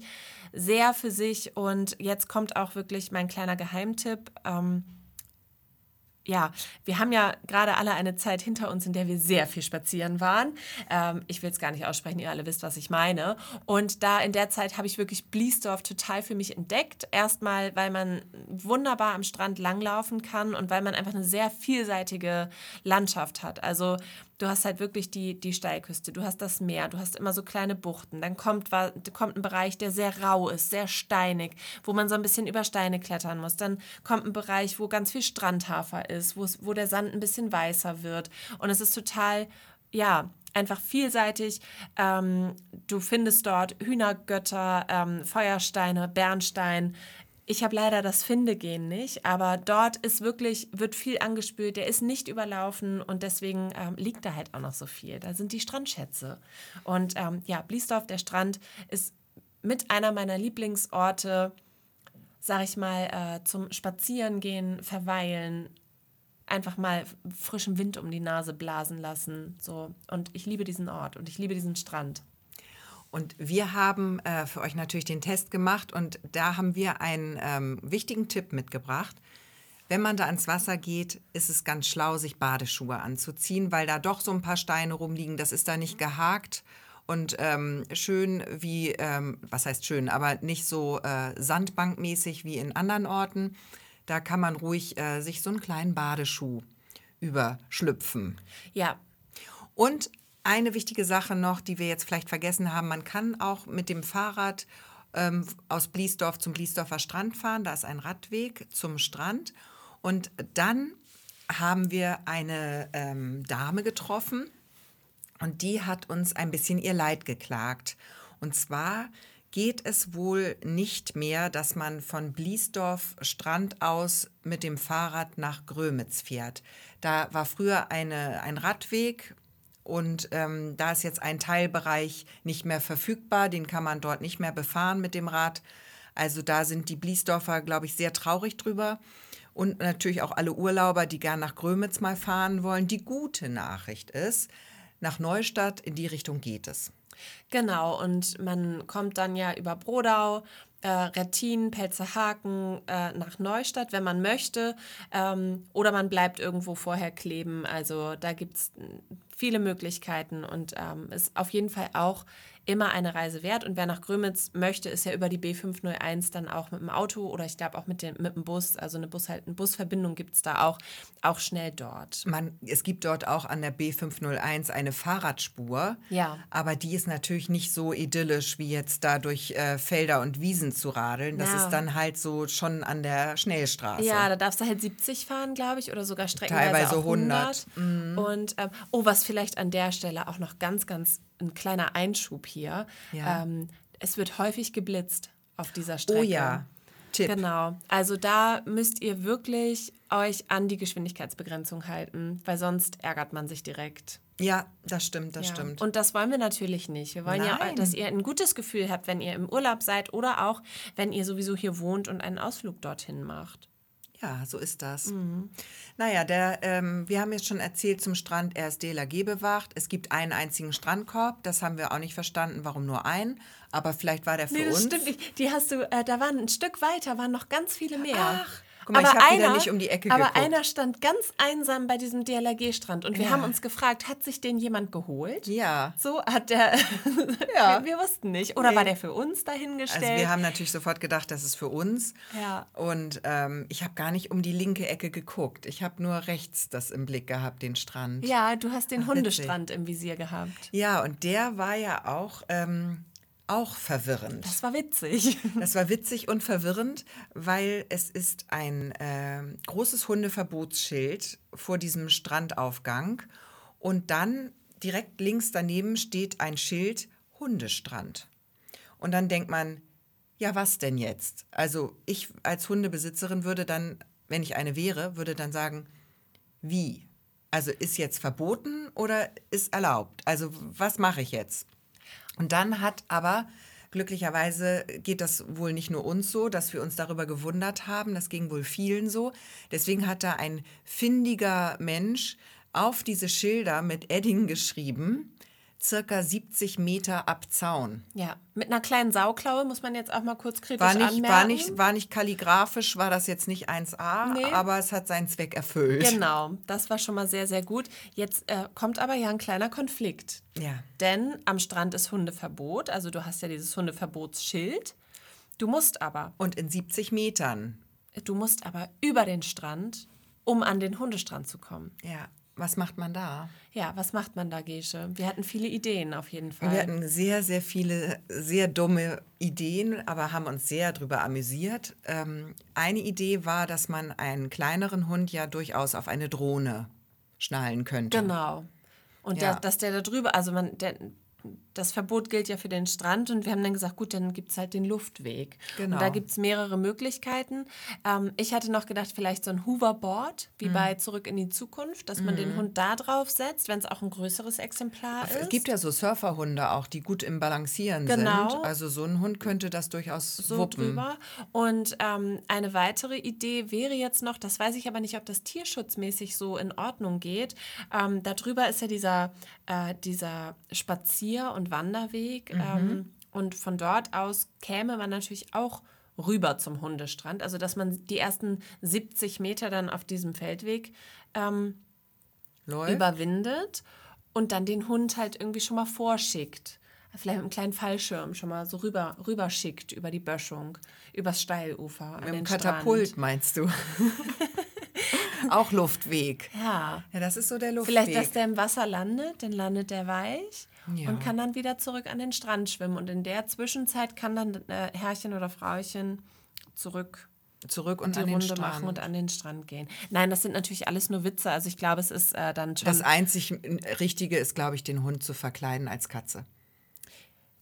sehr für sich und jetzt kommt auch wirklich mein kleiner Geheimtipp. Ähm, ja, wir haben ja gerade alle eine Zeit hinter uns, in der wir sehr viel spazieren waren. Ähm, ich will es gar nicht aussprechen, ihr alle wisst, was ich meine. Und da in der Zeit habe ich wirklich Bliesdorf total für mich entdeckt. Erstmal, weil man wunderbar am Strand langlaufen kann und weil man einfach eine sehr vielseitige Landschaft hat. Also du hast halt wirklich die, die Steilküste, du hast das Meer, du hast immer so kleine Buchten. Dann kommt, kommt ein Bereich, der sehr rau ist, sehr steinig, wo man so ein bisschen über Steine klettern muss. Dann kommt ein Bereich, wo ganz viel Strandhafer ist, wo der Sand ein bisschen weißer wird. Und es ist total, ja, einfach vielseitig. Ähm, du findest dort Hühnergötter, ähm, Feuersteine, Bernstein. Ich habe leider das Findegehen nicht, aber dort ist wirklich, wird viel angespült, der ist nicht überlaufen und deswegen ähm, liegt da halt auch noch so viel. Da sind die Strandschätze. Und ähm, ja, Bliesdorf, der Strand, ist mit einer meiner Lieblingsorte, sag ich mal, äh, zum Spazierengehen, verweilen, einfach mal frischen Wind um die Nase blasen lassen. So. Und ich liebe diesen Ort und ich liebe diesen Strand. Und wir haben äh, für euch natürlich den Test gemacht und da haben wir einen ähm, wichtigen Tipp mitgebracht. Wenn man da ans Wasser geht, ist es ganz schlau, sich Badeschuhe anzuziehen, weil da doch so ein paar Steine rumliegen. Das ist da nicht gehakt und ähm, schön wie, ähm, was heißt schön, aber nicht so äh, sandbankmäßig wie in anderen Orten. Da kann man ruhig äh, sich so einen kleinen Badeschuh überschlüpfen. Ja. Und eine wichtige Sache noch, die wir jetzt vielleicht vergessen haben, man kann auch mit dem Fahrrad ähm, aus Bliesdorf zum Bliesdorfer Strand fahren. Da ist ein Radweg zum Strand. Und dann haben wir eine ähm, Dame getroffen und die hat uns ein bisschen ihr Leid geklagt. Und zwar geht es wohl nicht mehr, dass man von Bliesdorf Strand aus mit dem Fahrrad nach Grömitz fährt. Da war früher eine, ein Radweg und ähm, da ist jetzt ein Teilbereich nicht mehr verfügbar, den kann man dort nicht mehr befahren mit dem Rad. Also da sind die Bliesdorfer, glaube ich, sehr traurig drüber. Und natürlich auch alle Urlauber, die gern nach Grömitz mal fahren wollen. Die gute Nachricht ist, nach Neustadt in die Richtung geht es. Genau, und man kommt dann ja über Brodau, äh, Rettin, Pelzerhaken äh, nach Neustadt, wenn man möchte. Ähm, oder man bleibt irgendwo vorher kleben. Also da gibt es viele Möglichkeiten und ähm, ist auf jeden Fall auch immer eine Reise wert. Und wer nach Grömitz möchte, ist ja über die B501 dann auch mit dem Auto oder ich glaube auch mit, dem, mit dem Bus, also eine, Bus, eine Busverbindung gibt es da auch, auch schnell dort. Man, es gibt dort auch an der B501 eine Fahrradspur, ja. aber die ist natürlich nicht so idyllisch wie jetzt da durch äh, Felder und Wiesen zu radeln. Das ja. ist dann halt so schon an der Schnellstraße. Ja, da darfst du halt 70 fahren, glaube ich, oder sogar streckenweise Teilweise auch 100. 100. Mhm. Und ähm, oh, was vielleicht an der Stelle auch noch ganz, ganz ein kleiner Einschub hier. Ja. Ähm, es wird häufig geblitzt auf dieser Strecke. Oh ja. Tipp. Genau. Also da müsst ihr wirklich euch an die Geschwindigkeitsbegrenzung halten, weil sonst ärgert man sich direkt. Ja, das stimmt, das ja. stimmt. Und das wollen wir natürlich nicht. Wir wollen Nein. ja, dass ihr ein gutes Gefühl habt, wenn ihr im Urlaub seid oder auch, wenn ihr sowieso hier wohnt und einen Ausflug dorthin macht. Ja, so ist das. Mhm. Naja, der, ähm, wir haben jetzt schon erzählt zum Strand, er ist DLRG bewacht. Es gibt einen einzigen Strandkorb. Das haben wir auch nicht verstanden, warum nur ein. Aber vielleicht war der für nee, das uns. Stimmt nicht. Die hast du, äh, da waren ein Stück weiter, waren noch ganz viele mehr. Ach, Guck mal, aber ich habe wieder nicht um die Ecke aber geguckt. Aber einer stand ganz einsam bei diesem DLRG-Strand und wir ja. haben uns gefragt, hat sich den jemand geholt? Ja. So hat der, <laughs> ja. wir, wir, wussten nicht. Oder nee. war der für uns dahingestellt? Also wir haben natürlich sofort gedacht, das ist für uns. Ja. Und ähm, ich habe gar nicht um die linke Ecke geguckt. Ich habe nur rechts das im Blick gehabt, den Strand. Ja, du hast den Ach, Hundestrand im Visier gehabt. Ja, und der war ja auch... Ähm, auch verwirrend. Das war witzig. <laughs> Das war witzig und verwirrend, weil es ist ein äh, großes Hundeverbotsschild vor diesem Strandaufgang und dann direkt links daneben steht ein Schild Hundestrand. Und dann denkt man, ja, was denn jetzt? Also ich als Hundebesitzerin würde dann, wenn ich eine wäre, würde dann sagen, wie? Also ist jetzt verboten oder ist erlaubt? Also was mache ich jetzt? Und dann hat aber glücklicherweise geht das wohl nicht nur uns so, dass wir uns darüber gewundert haben, das ging wohl vielen so. Deswegen hat da ein findiger Mensch auf diese Schilder mit Edding geschrieben, circa 70 Meter ab Zaun. Ja, mit einer kleinen Sauklaue muss man jetzt auch mal kurz kritisch war nicht, anmerken. War nicht, war nicht kalligrafisch, war das jetzt nicht 1a, nee. aber es hat seinen Zweck erfüllt. Genau, das war schon mal sehr, sehr gut. Jetzt äh, kommt aber ja ein kleiner Konflikt. Ja. Denn am Strand ist Hundeverbot, also du hast ja dieses Hundeverbotsschild. Du musst aber. Und in 70 Metern. Du musst aber über den Strand, um an den Hundestrand zu kommen. Ja. Was macht man da? Ja, was macht man da, Gesche? Wir hatten viele Ideen auf jeden Fall. Wir hatten sehr, sehr viele sehr dumme Ideen, aber haben uns sehr darüber amüsiert. Ähm, eine Idee war, dass man einen kleineren Hund ja durchaus auf eine Drohne schnallen könnte. Genau. Und Ja. der, dass der da drüber, also man, der, das Verbot gilt ja für den Strand und wir haben dann gesagt, gut, dann gibt es halt den Luftweg. Genau. Und da gibt es mehrere Möglichkeiten. Ähm, ich hatte noch gedacht, vielleicht so ein Hoverboard, Mhm. wie bei Zurück in die Zukunft, dass man den Hund da drauf setzt, wenn es auch ein größeres Exemplar ist. Es gibt ja so Surferhunde auch, die gut im Balancieren Genau. sind. Also so ein Hund könnte das durchaus so wuppen. drüber. Und ähm, eine weitere Idee wäre jetzt noch, das weiß ich aber nicht, ob das tierschutzmäßig so in Ordnung geht. Ähm, darüber ist ja dieser, äh, dieser Spazier- und Wanderweg. Ähm, und von dort aus käme man natürlich auch rüber zum Hundestrand. Also dass man die ersten 70 Meter dann auf diesem Feldweg ähm, überwindet und dann den Hund halt irgendwie schon mal vorschickt. Vielleicht mit einem kleinen Fallschirm schon mal so rüber, rüber schickt über die Böschung, übers Steilufer. Mit dem den Katapult, Strand. meinst du? <laughs> auch Luftweg. Ja. Ja, das ist so der Luftweg. Vielleicht, dass der im Wasser landet, dann landet der weich Ja. und kann dann wieder zurück an den Strand schwimmen. Und in der Zwischenzeit kann dann äh, Herrchen oder Frauchen zurück Zurück und die an den Runde Strand. machen und an den Strand gehen. Nein, das sind natürlich alles nur Witze. Also ich glaube, es ist äh, dann schon. Das einzig Richtige ist, glaube ich, den Hund zu verkleiden als Katze.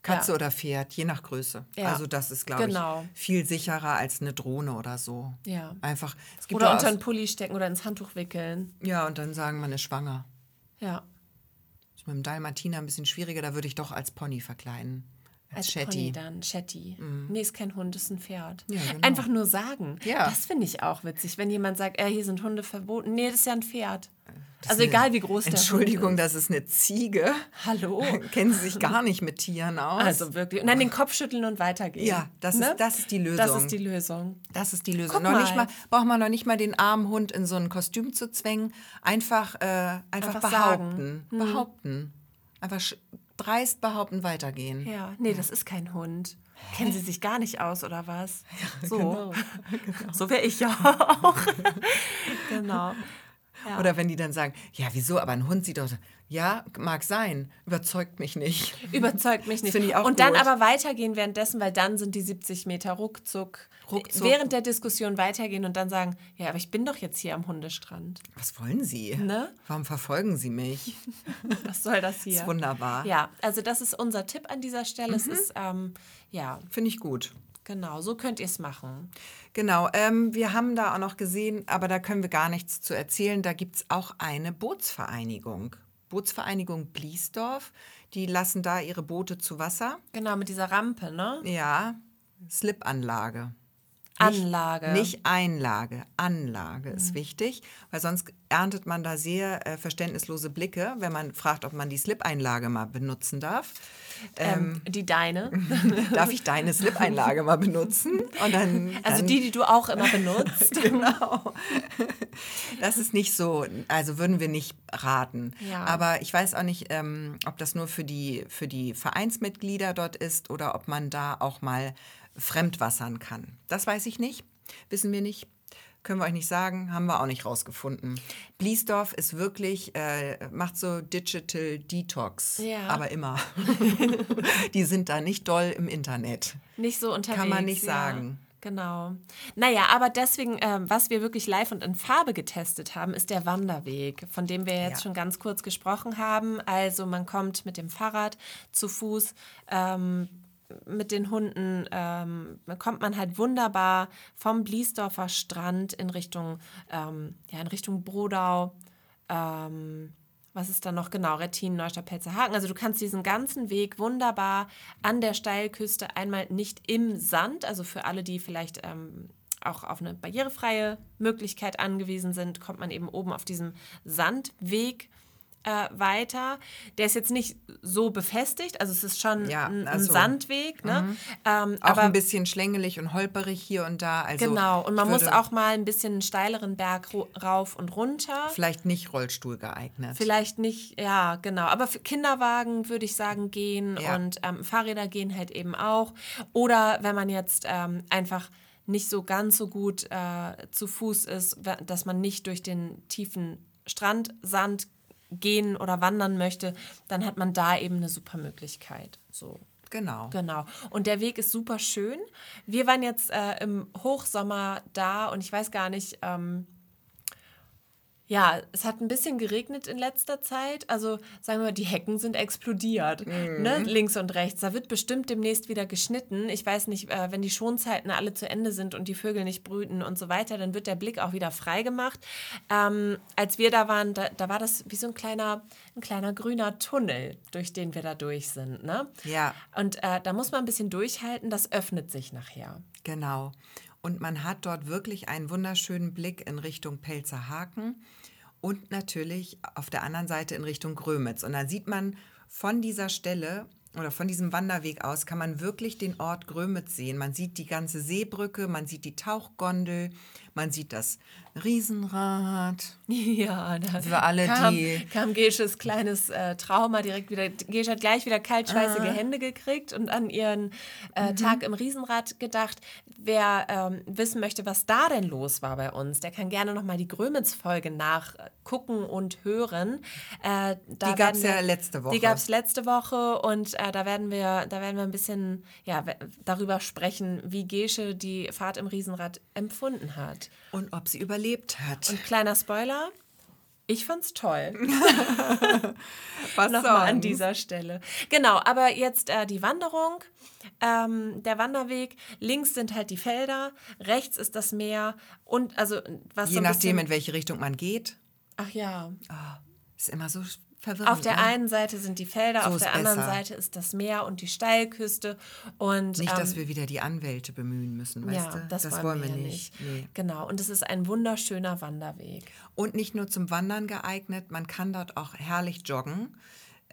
Katze Ja. oder Pferd, je nach Größe. Ja. Also das ist, glaube Genau. ich, viel sicherer als eine Drohne oder so. Ja. Einfach. Es gibt oder unter einen Pulli stecken oder ins Handtuch wickeln. Ja, und dann sagen, man ist schwanger. Ja. Mit dem Dalmatiner ein bisschen schwieriger, da würde ich doch als Pony verkleiden. Als, Shetty. Pony dann, Shetty. Nee, ist kein Hund, ist ein Pferd. Ja, genau. Einfach nur sagen. Ja. Das finde ich auch witzig, wenn jemand sagt, äh, hier sind Hunde verboten. Nee, das ist ja ein Pferd. Das also egal, wie groß der Entschuldigung, Hund ist. das ist eine Ziege. Hallo? <laughs> Kennen Sie sich gar nicht mit Tieren aus? Also wirklich. Und dann den Kopf schütteln und weitergehen. Ja, das ist- das ist die Lösung. Das ist die Lösung. Das ist die Lösung. Guck noch nicht mal. mal, braucht man noch nicht mal den armen Hund in so ein Kostüm zu zwängen. Einfach, äh, einfach, Einfach behaupten. sagen. Hm. Behaupten. Einfach sch- dreist behaupten, weitergehen. Ja, nee, das ist kein Hund. Kennen Sie sich gar nicht aus, oder was? <laughs> so. genau. <laughs> So wäre ich ja auch. <laughs> genau. Ja. Oder wenn die dann sagen, ja, wieso, aber ein Hund sieht doch, ja, mag sein, überzeugt mich nicht. Überzeugt mich nicht. finde ich auch und dann gut. aber weitergehen währenddessen, weil dann sind die 70 Meter ruckzuck, Ruckzuck. während der Diskussion weitergehen und dann sagen, ja, aber ich bin doch jetzt hier am Hundestrand. Was wollen Sie? Ne? Warum verfolgen Sie mich? <laughs> Was soll das hier? Das ist wunderbar. Ja, also das ist unser Tipp an dieser Stelle. Mhm. Es ist, ähm, ja, Finde ich gut. genau, so könnt ihr es machen. Genau, ähm, wir haben da auch noch gesehen, aber da können wir gar nichts zu erzählen. Da gibt es auch eine Bootsvereinigung. Bootsvereinigung Bliesdorf. Die lassen da ihre Boote zu Wasser. Genau, mit dieser Rampe, ne? Ja, Slipanlage. Anlage. Nicht Einlage, Anlage Mhm. ist wichtig, weil sonst erntet man da sehr äh, verständnislose Blicke, wenn man fragt, ob man die Slip-Einlage mal benutzen darf. ähm, die deine. <laughs> Darf ich deine Slip-Einlage mal benutzen? Und dann, Also dann die, die du auch immer benutzt. <laughs> Genau. Das ist nicht so, also würden wir nicht raten. Ja. Aber ich weiß auch nicht, ähm, ob das nur für die, für die Vereinsmitglieder dort ist oder ob man da auch mal fremdwassern kann. Das weiß ich nicht, wissen wir nicht. Können wir euch nicht sagen, haben wir auch nicht rausgefunden. Bliesdorf ist wirklich, äh, macht so Digital Detox, Ja. aber immer. <laughs> die sind da nicht doll im Internet. Nicht so unterwegs. Kann man nicht ja. sagen. Genau. Naja, aber deswegen, ähm, was wir wirklich live und in Farbe getestet haben, ist der Wanderweg, von dem wir jetzt Ja. schon ganz kurz gesprochen haben. Also man kommt mit dem Fahrrad zu Fuß. Ähm, mit den Hunden ähm, kommt man halt wunderbar vom Bliesdorfer Strand in Richtung, ähm, ja, in Richtung Brodau. Ähm, was ist da noch genau? Rettin, Neustadt, Pelzerhaken. Also du kannst diesen ganzen Weg wunderbar an der Steilküste einmal nicht im Sand, also für alle, die vielleicht ähm, auch auf eine barrierefreie Möglichkeit angewiesen sind, kommt man eben oben auf diesem Sandweg äh, weiter. Der ist jetzt nicht so befestigt, also es ist schon Ja, ein, also, Sandweg, ne? Ähm, Auch aber ein bisschen schlängelig und holperig hier und da. Also genau, und man muss auch mal ein bisschen einen steileren Berg rauf und runter. Vielleicht nicht Rollstuhl geeignet. Vielleicht nicht, ja, genau. Aber für Kinderwagen würde ich sagen, gehen Ja. und ähm, Fahrräder gehen halt eben auch. Oder wenn man jetzt ähm, einfach nicht so ganz so gut äh, zu Fuß ist, dass man nicht durch den tiefen Strand, Sand gehen oder wandern möchte, dann hat man da eben eine super Möglichkeit. So. Genau. Genau. Und der Weg ist super schön. Wir waren jetzt äh, im Hochsommer da und ich weiß gar nicht, ähm, ja, es hat ein bisschen geregnet in letzter Zeit. Also sagen wir mal, die Hecken sind explodiert, Mhm. ne? links und rechts. Da wird bestimmt demnächst wieder geschnitten. Ich weiß nicht, äh, wenn die Schonzeiten alle zu Ende sind und die Vögel nicht brüten und so weiter, dann wird der Blick auch wieder freigemacht. Ähm, als wir da waren, da, da war das wie so ein kleiner, ein kleiner grüner Tunnel, durch den wir da durch sind. Ne? Ja. Und äh, da muss man ein bisschen durchhalten, das öffnet sich nachher. Genau. Und man hat dort wirklich einen wunderschönen Blick in Richtung Pelzerhaken und natürlich auf der anderen Seite in Richtung Grömitz. Und da sieht man von dieser Stelle oder von diesem Wanderweg aus kann man wirklich den Ort Grömitz sehen. Man sieht die ganze Seebrücke, man sieht die Tauchgondel, man sieht das Riesenrad. <laughs> Ja, da Für alle, kam, die- kam Gesches kleines äh, Trauma direkt wieder. Gesche hat gleich wieder kaltschweißige Hände gekriegt und an ihren äh, Mhm. Tag im Riesenrad gedacht. Wer ähm, wissen möchte, was da denn los war bei uns, der kann gerne nochmal die Grömitz-Folge nachgucken und hören. Äh, Die werden wir- ja letzte Woche. Die gab es letzte Woche und äh, da werden wir, da werden wir ein bisschen ja, darüber sprechen, wie Gesche die Fahrt im Riesenrad empfunden hat. Und ob sie überlebt hat. Und kleiner Spoiler, ich fand's toll. <laughs> Was Nochmal an dieser Stelle. Genau, aber jetzt äh, die Wanderung, ähm, der Wanderweg. Links sind halt die Felder, rechts ist das Meer und also was Je so nachdem, in welche Richtung man geht. Ach ja. Ist immer so verwirrend. Auf der ne? einen Seite sind die Felder, So auf der anderen besser. Seite ist das Meer und die Steilküste. Und, Nicht, dass ähm, wir wieder die Anwälte bemühen müssen, weißt ja, du? das, wollen, wir nicht. Nee. Genau, und es ist ein wunderschöner Wanderweg. Und nicht nur zum Wandern geeignet, man kann dort auch herrlich joggen.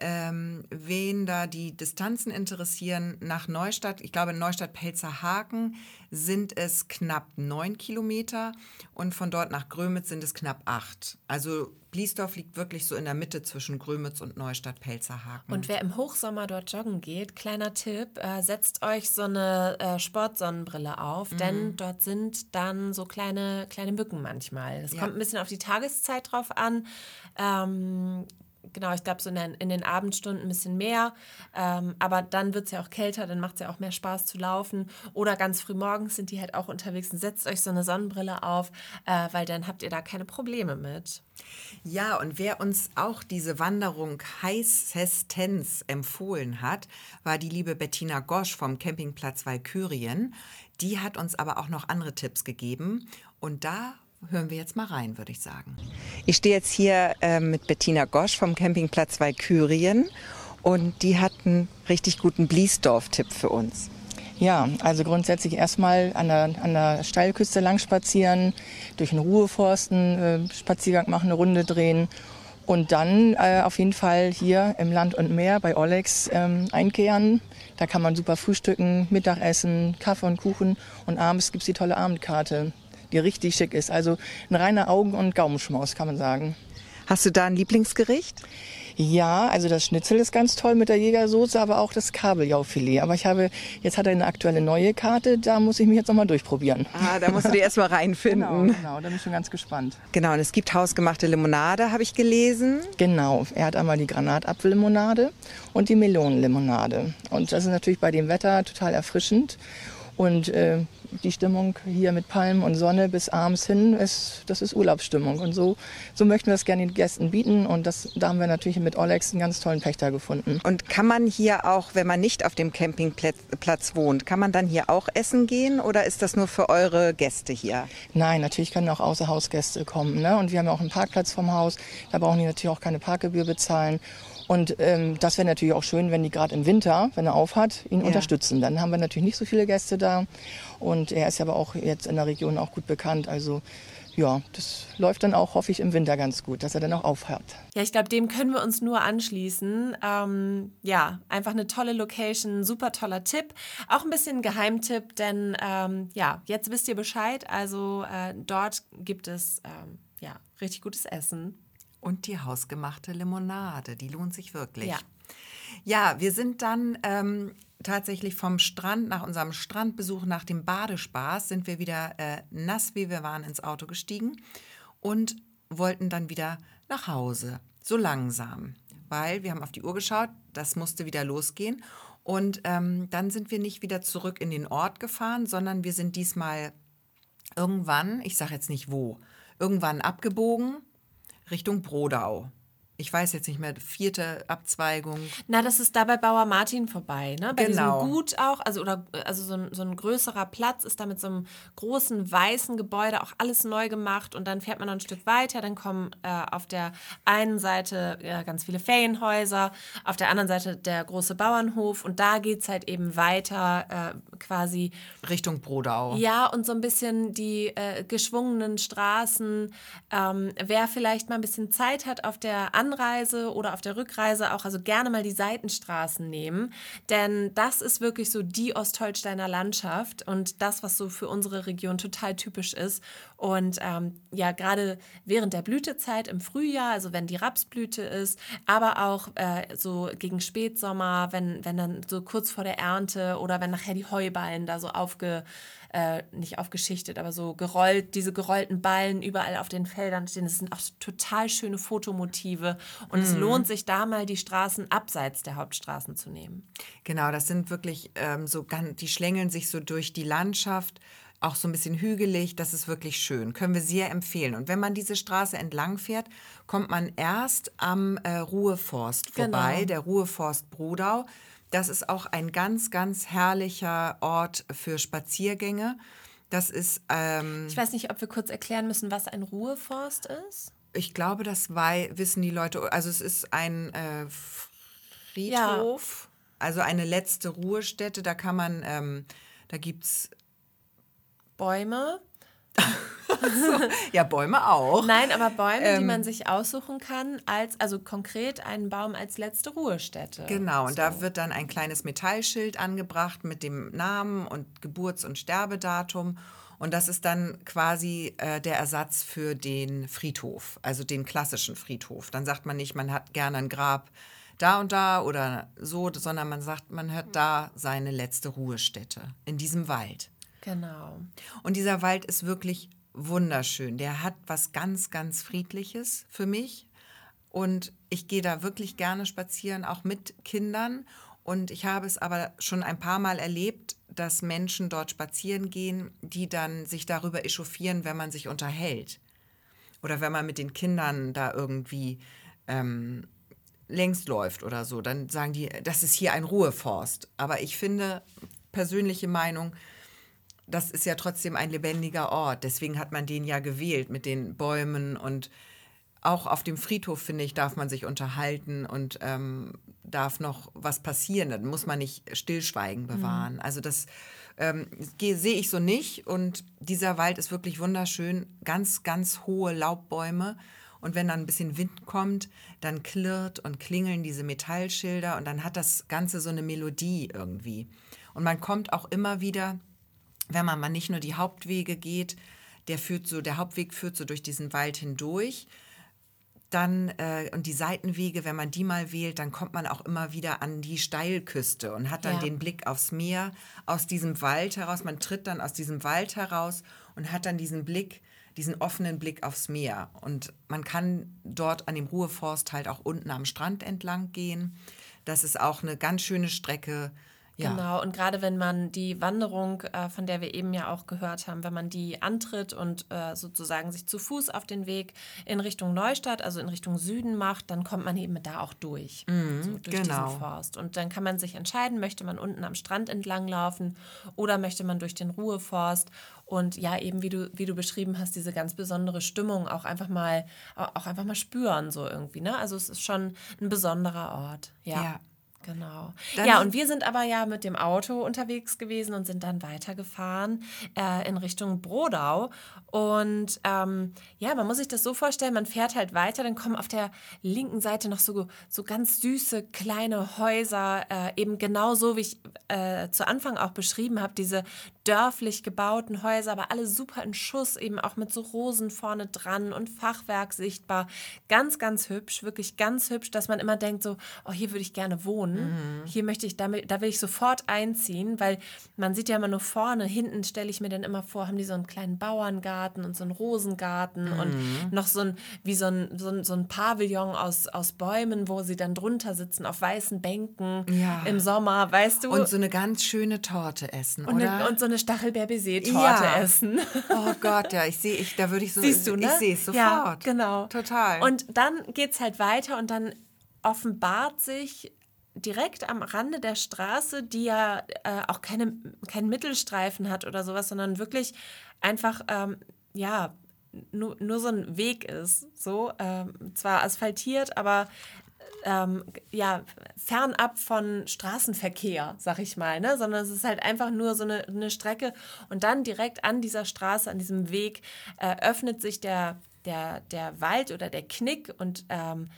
Ähm, wen da die Distanzen interessieren, nach Neustadt, ich glaube Neustadt-Pelzerhaken sind es knapp neun Kilometer und von dort nach Grömitz sind es knapp acht. Also Bliesdorf liegt wirklich so in der Mitte zwischen Grömitz und Neustadt-Pelzerhaken. Und wer im Hochsommer dort joggen geht, kleiner Tipp, äh, setzt euch so eine äh, Sportsonnenbrille auf, denn dort sind dann so kleine, kleine Mücken manchmal. Es Ja. kommt ein bisschen auf die Tageszeit drauf an. Ähm, genau, ich glaube so in den, in den Abendstunden ein bisschen mehr. Ähm, aber dann wird es ja auch kälter, dann macht es ja auch mehr Spaß zu laufen. Oder ganz früh morgens sind die halt auch unterwegs und setzt euch so eine Sonnenbrille auf, äh, weil dann habt ihr da keine Probleme mit. Ja, und wer uns auch diese Wanderung heißestens empfohlen hat, war die liebe Bettina Gosch vom Campingplatz Walkürien. Die hat uns aber auch noch andere Tipps gegeben. Und da hören wir jetzt mal rein, würde ich sagen. Ich stehe jetzt hier äh, mit Bettina Gosch vom Campingplatz Walkürien. Und die hat einen richtig guten Bliesdorf-Tipp für uns. Ja, also grundsätzlich erstmal an der, an der Steilküste lang spazieren, durch den Ruheforsten äh, Spaziergang machen, eine Runde drehen und dann äh, auf jeden Fall hier im Land und Meer bei Olex ähm, einkehren. Da kann man super frühstücken, Mittagessen, Kaffee und Kuchen und abends gibt's die tolle Abendkarte, die richtig schick ist. Also ein reiner Augen- und Gaumenschmaus, kann man sagen. Hast du da ein Lieblingsgericht? Ja, also das Schnitzel ist ganz toll mit der Jägersoße, aber auch das Kabeljaufilet. Aber ich habe, jetzt hat er eine aktuelle neue Karte, da muss ich mich jetzt nochmal durchprobieren. Ah, da musst du dir erstmal reinfinden. Genau, genau, da bin ich schon ganz gespannt. Genau, und es gibt hausgemachte Limonade, habe ich gelesen. Genau, er hat einmal die Granatapfellimonade und die Melonenlimonade. Und das ist natürlich bei dem Wetter total erfrischend. Und äh, die Stimmung hier mit Palmen und Sonne bis abends hin, ist, das ist Urlaubsstimmung. Und so, so möchten wir es gerne den Gästen bieten. Und das, da haben wir natürlich mit Olex einen ganz tollen Pächter gefunden. Und kann man hier auch, wenn man nicht auf dem Campingplatz Platz wohnt, kann man dann hier auch essen gehen oder ist das nur für eure Gäste hier? Nein, natürlich können auch Außerhausgäste kommen. Ne? Und wir haben ja auch einen Parkplatz vom Haus. Da brauchen die natürlich auch keine Parkgebühr bezahlen. Und ähm, das wäre natürlich auch schön, wenn die gerade im Winter, wenn er aufhat, ihn Ja. unterstützen. Dann haben wir natürlich nicht so viele Gäste da. Und er ist ja aber auch jetzt in der Region auch gut bekannt. Also ja, das läuft dann auch, hoffe ich, im Winter ganz gut, dass er dann auch aufhat. Ja, ich glaube, dem können wir uns nur anschließen. Ähm, ja, einfach eine tolle Location, super toller Tipp. Auch ein bisschen ein Geheimtipp, denn ähm, ja, jetzt wisst ihr Bescheid. Also äh, dort gibt es ähm, ja richtig gutes Essen. Und die hausgemachte Limonade, die lohnt sich wirklich. Ja. Ja, wir sind dann ähm, tatsächlich vom Strand, nach unserem Strandbesuch, nach dem Badespaß, sind wir wieder äh, nass, wie wir waren, ins Auto gestiegen und wollten dann wieder nach Hause, so langsam, weil wir haben auf die Uhr geschaut, das musste wieder losgehen. Und ähm, dann sind wir nicht wieder zurück in den Ort gefahren, sondern wir sind diesmal irgendwann, ich sage jetzt nicht wo, irgendwann abgebogen Richtung Brodau ich weiß jetzt nicht mehr, vierte Abzweigung. Na, das ist da bei Bauer Martin vorbei, ne? Bei genau. diesem Gut auch, also oder also so ein, so ein größerer Platz ist da mit so einem großen weißen Gebäude auch alles neu gemacht und dann fährt man noch ein Stück weiter, dann kommen äh, auf der einen Seite ja, ganz viele Ferienhäuser, auf der anderen Seite der große Bauernhof und da geht es halt eben weiter äh, quasi Richtung Brodau. Ja, und so ein bisschen die äh, geschwungenen Straßen. Ähm, wer vielleicht mal ein bisschen Zeit hat auf der anderen Anreise oder auf der Rückreise auch also gerne mal die Seitenstraßen nehmen, denn das ist wirklich so die Ostholsteiner Landschaft und das, was so für unsere Region total typisch ist. Und ähm, ja, gerade während der Blütezeit im Frühjahr, also wenn die Rapsblüte ist, aber auch äh, so gegen Spätsommer, wenn, wenn dann so kurz vor der Ernte oder wenn nachher die Heuballen da so aufge äh, nicht aufgeschichtet, aber so gerollt, diese gerollten Ballen überall auf den Feldern stehen. Das sind auch total schöne Fotomotive und mhm. es lohnt sich da mal die Straßen abseits der Hauptstraßen zu nehmen. Genau, das sind wirklich ähm, so ganz, die schlängeln sich so durch die Landschaft auch so ein bisschen hügelig. Das ist wirklich schön. Können wir sehr empfehlen. Und wenn man diese Straße entlang fährt, kommt man erst am äh, Ruheforst vorbei, genau. der Ruheforst Brodau. Das ist auch ein ganz, ganz herrlicher Ort für Spaziergänge. Das ist. Ähm, ich weiß nicht, ob wir kurz erklären müssen, was ein Ruheforst ist. Ich glaube, das wei wissen die Leute. Also es ist ein äh, Friedhof, ja. also eine letzte Ruhestätte. Da kann man, ähm, da gibt es Bäume. so. <laughs> Ja, Bäume auch. Nein, aber Bäume, ähm, die man sich aussuchen kann, als, also konkret einen Baum als letzte Ruhestätte. Genau, und so. da wird dann ein kleines Metallschild angebracht mit dem Namen und Geburts- und Sterbedatum. Und das ist dann quasi äh, der Ersatz für den Friedhof, also den klassischen Friedhof. Dann sagt man nicht, man hat gerne ein Grab da und da oder so, sondern man sagt, man hat da seine letzte Ruhestätte in diesem Wald. Genau. Und dieser Wald ist wirklich wunderschön. Der hat was ganz, ganz Friedliches für mich. Und ich gehe da wirklich gerne spazieren, auch mit Kindern. Und ich habe es aber schon ein paar Mal erlebt, dass Menschen dort spazieren gehen, die dann sich darüber echauffieren, wenn man sich unterhält. Oder wenn man mit den Kindern da irgendwie ähm, längs läuft oder so. Dann sagen die, das ist hier ein Ruheforst. Aber ich finde, persönliche Meinung, das ist ja trotzdem ein lebendiger Ort. Deswegen hat man den ja gewählt mit den Bäumen und auch auf dem Friedhof, finde ich, darf man sich unterhalten und ähm, darf noch was passieren. Dann muss man nicht Stillschweigen bewahren. Mhm. Also das ähm, sehe ich so nicht. Und dieser Wald ist wirklich wunderschön. Ganz, ganz hohe Laubbäume. Und wenn dann ein bisschen Wind kommt, dann klirrt und klingeln diese Metallschilder und dann hat das Ganze so eine Melodie irgendwie. Und man kommt auch immer wieder wenn man mal nicht nur die Hauptwege geht, der führt so, der Hauptweg führt so durch diesen Wald hindurch. Dann, äh, und die Seitenwege, wenn man die mal wählt, dann kommt man auch immer wieder an die Steilküste und hat dann ja. den Blick aufs Meer aus diesem Wald heraus. Man tritt dann aus diesem Wald heraus und hat dann diesen Blick, diesen offenen Blick aufs Meer. Und man kann dort an dem Ruheforst halt auch unten am Strand entlang gehen. Das ist auch eine ganz schöne Strecke ja. Genau, und gerade wenn man die Wanderung, äh, von der wir eben ja auch gehört haben, wenn man die antritt und äh, sozusagen sich zu Fuß auf den Weg in Richtung Neustadt, also in Richtung Süden macht, dann kommt man eben da auch durch, mhm, so durch genau. diesen Forst. Und dann kann man sich entscheiden, möchte man unten am Strand entlang laufen oder möchte man durch den Ruheforst und ja, eben wie du, wie du beschrieben hast, diese ganz besondere Stimmung auch einfach mal, auch einfach mal spüren, so irgendwie. Ne? Also es ist schon ein besonderer Ort. ja. ja. Genau. Dann ja, und wir sind aber ja mit dem Auto unterwegs gewesen und sind dann weitergefahren äh, in Richtung Brodau. Und ähm, ja, man muss sich das so vorstellen, man fährt halt weiter, dann kommen auf der linken Seite noch so, so ganz süße kleine Häuser, äh, eben genau so, wie ich äh, zu Anfang auch beschrieben habe, diese dörflich gebauten Häuser, aber alle super in Schuss, eben auch mit so Rosen vorne dran und Fachwerk sichtbar. Ganz, ganz hübsch, wirklich ganz hübsch, dass man immer denkt so, oh, hier würde ich gerne wohnen. Mhm. Hier möchte ich, damit, da will ich sofort einziehen, weil man sieht ja immer nur vorne, hinten stelle ich mir dann immer vor, haben die so einen kleinen Bauerngarten und so einen Rosengarten mhm. und noch so ein, wie so ein, so ein, so ein Pavillon aus, aus Bäumen, wo sie dann drunter sitzen auf weißen Bänken ja. im Sommer, weißt du? Und so eine ganz schöne Torte essen, und oder? Eine, und so eine Stachelbeer-Baiser-Torte ja. essen. Oh Gott, ja, ich sehe, ich, da würde ich so, Siehst du, ne? ich sehe es sofort. Ja, genau. Total. Und dann geht es halt weiter und dann offenbart sich direkt am Rande der Straße, die ja äh, auch keine, keinen Mittelstreifen hat oder sowas, sondern wirklich einfach, ähm, ja, nur, nur so ein Weg ist. So, ähm, zwar asphaltiert, aber ähm, ja, fernab von Straßenverkehr, sag ich mal, ne? sondern es ist halt einfach nur so eine, eine Strecke und dann direkt an dieser Straße, an diesem Weg äh, öffnet sich der, der, der Wald oder der Knick und ähm,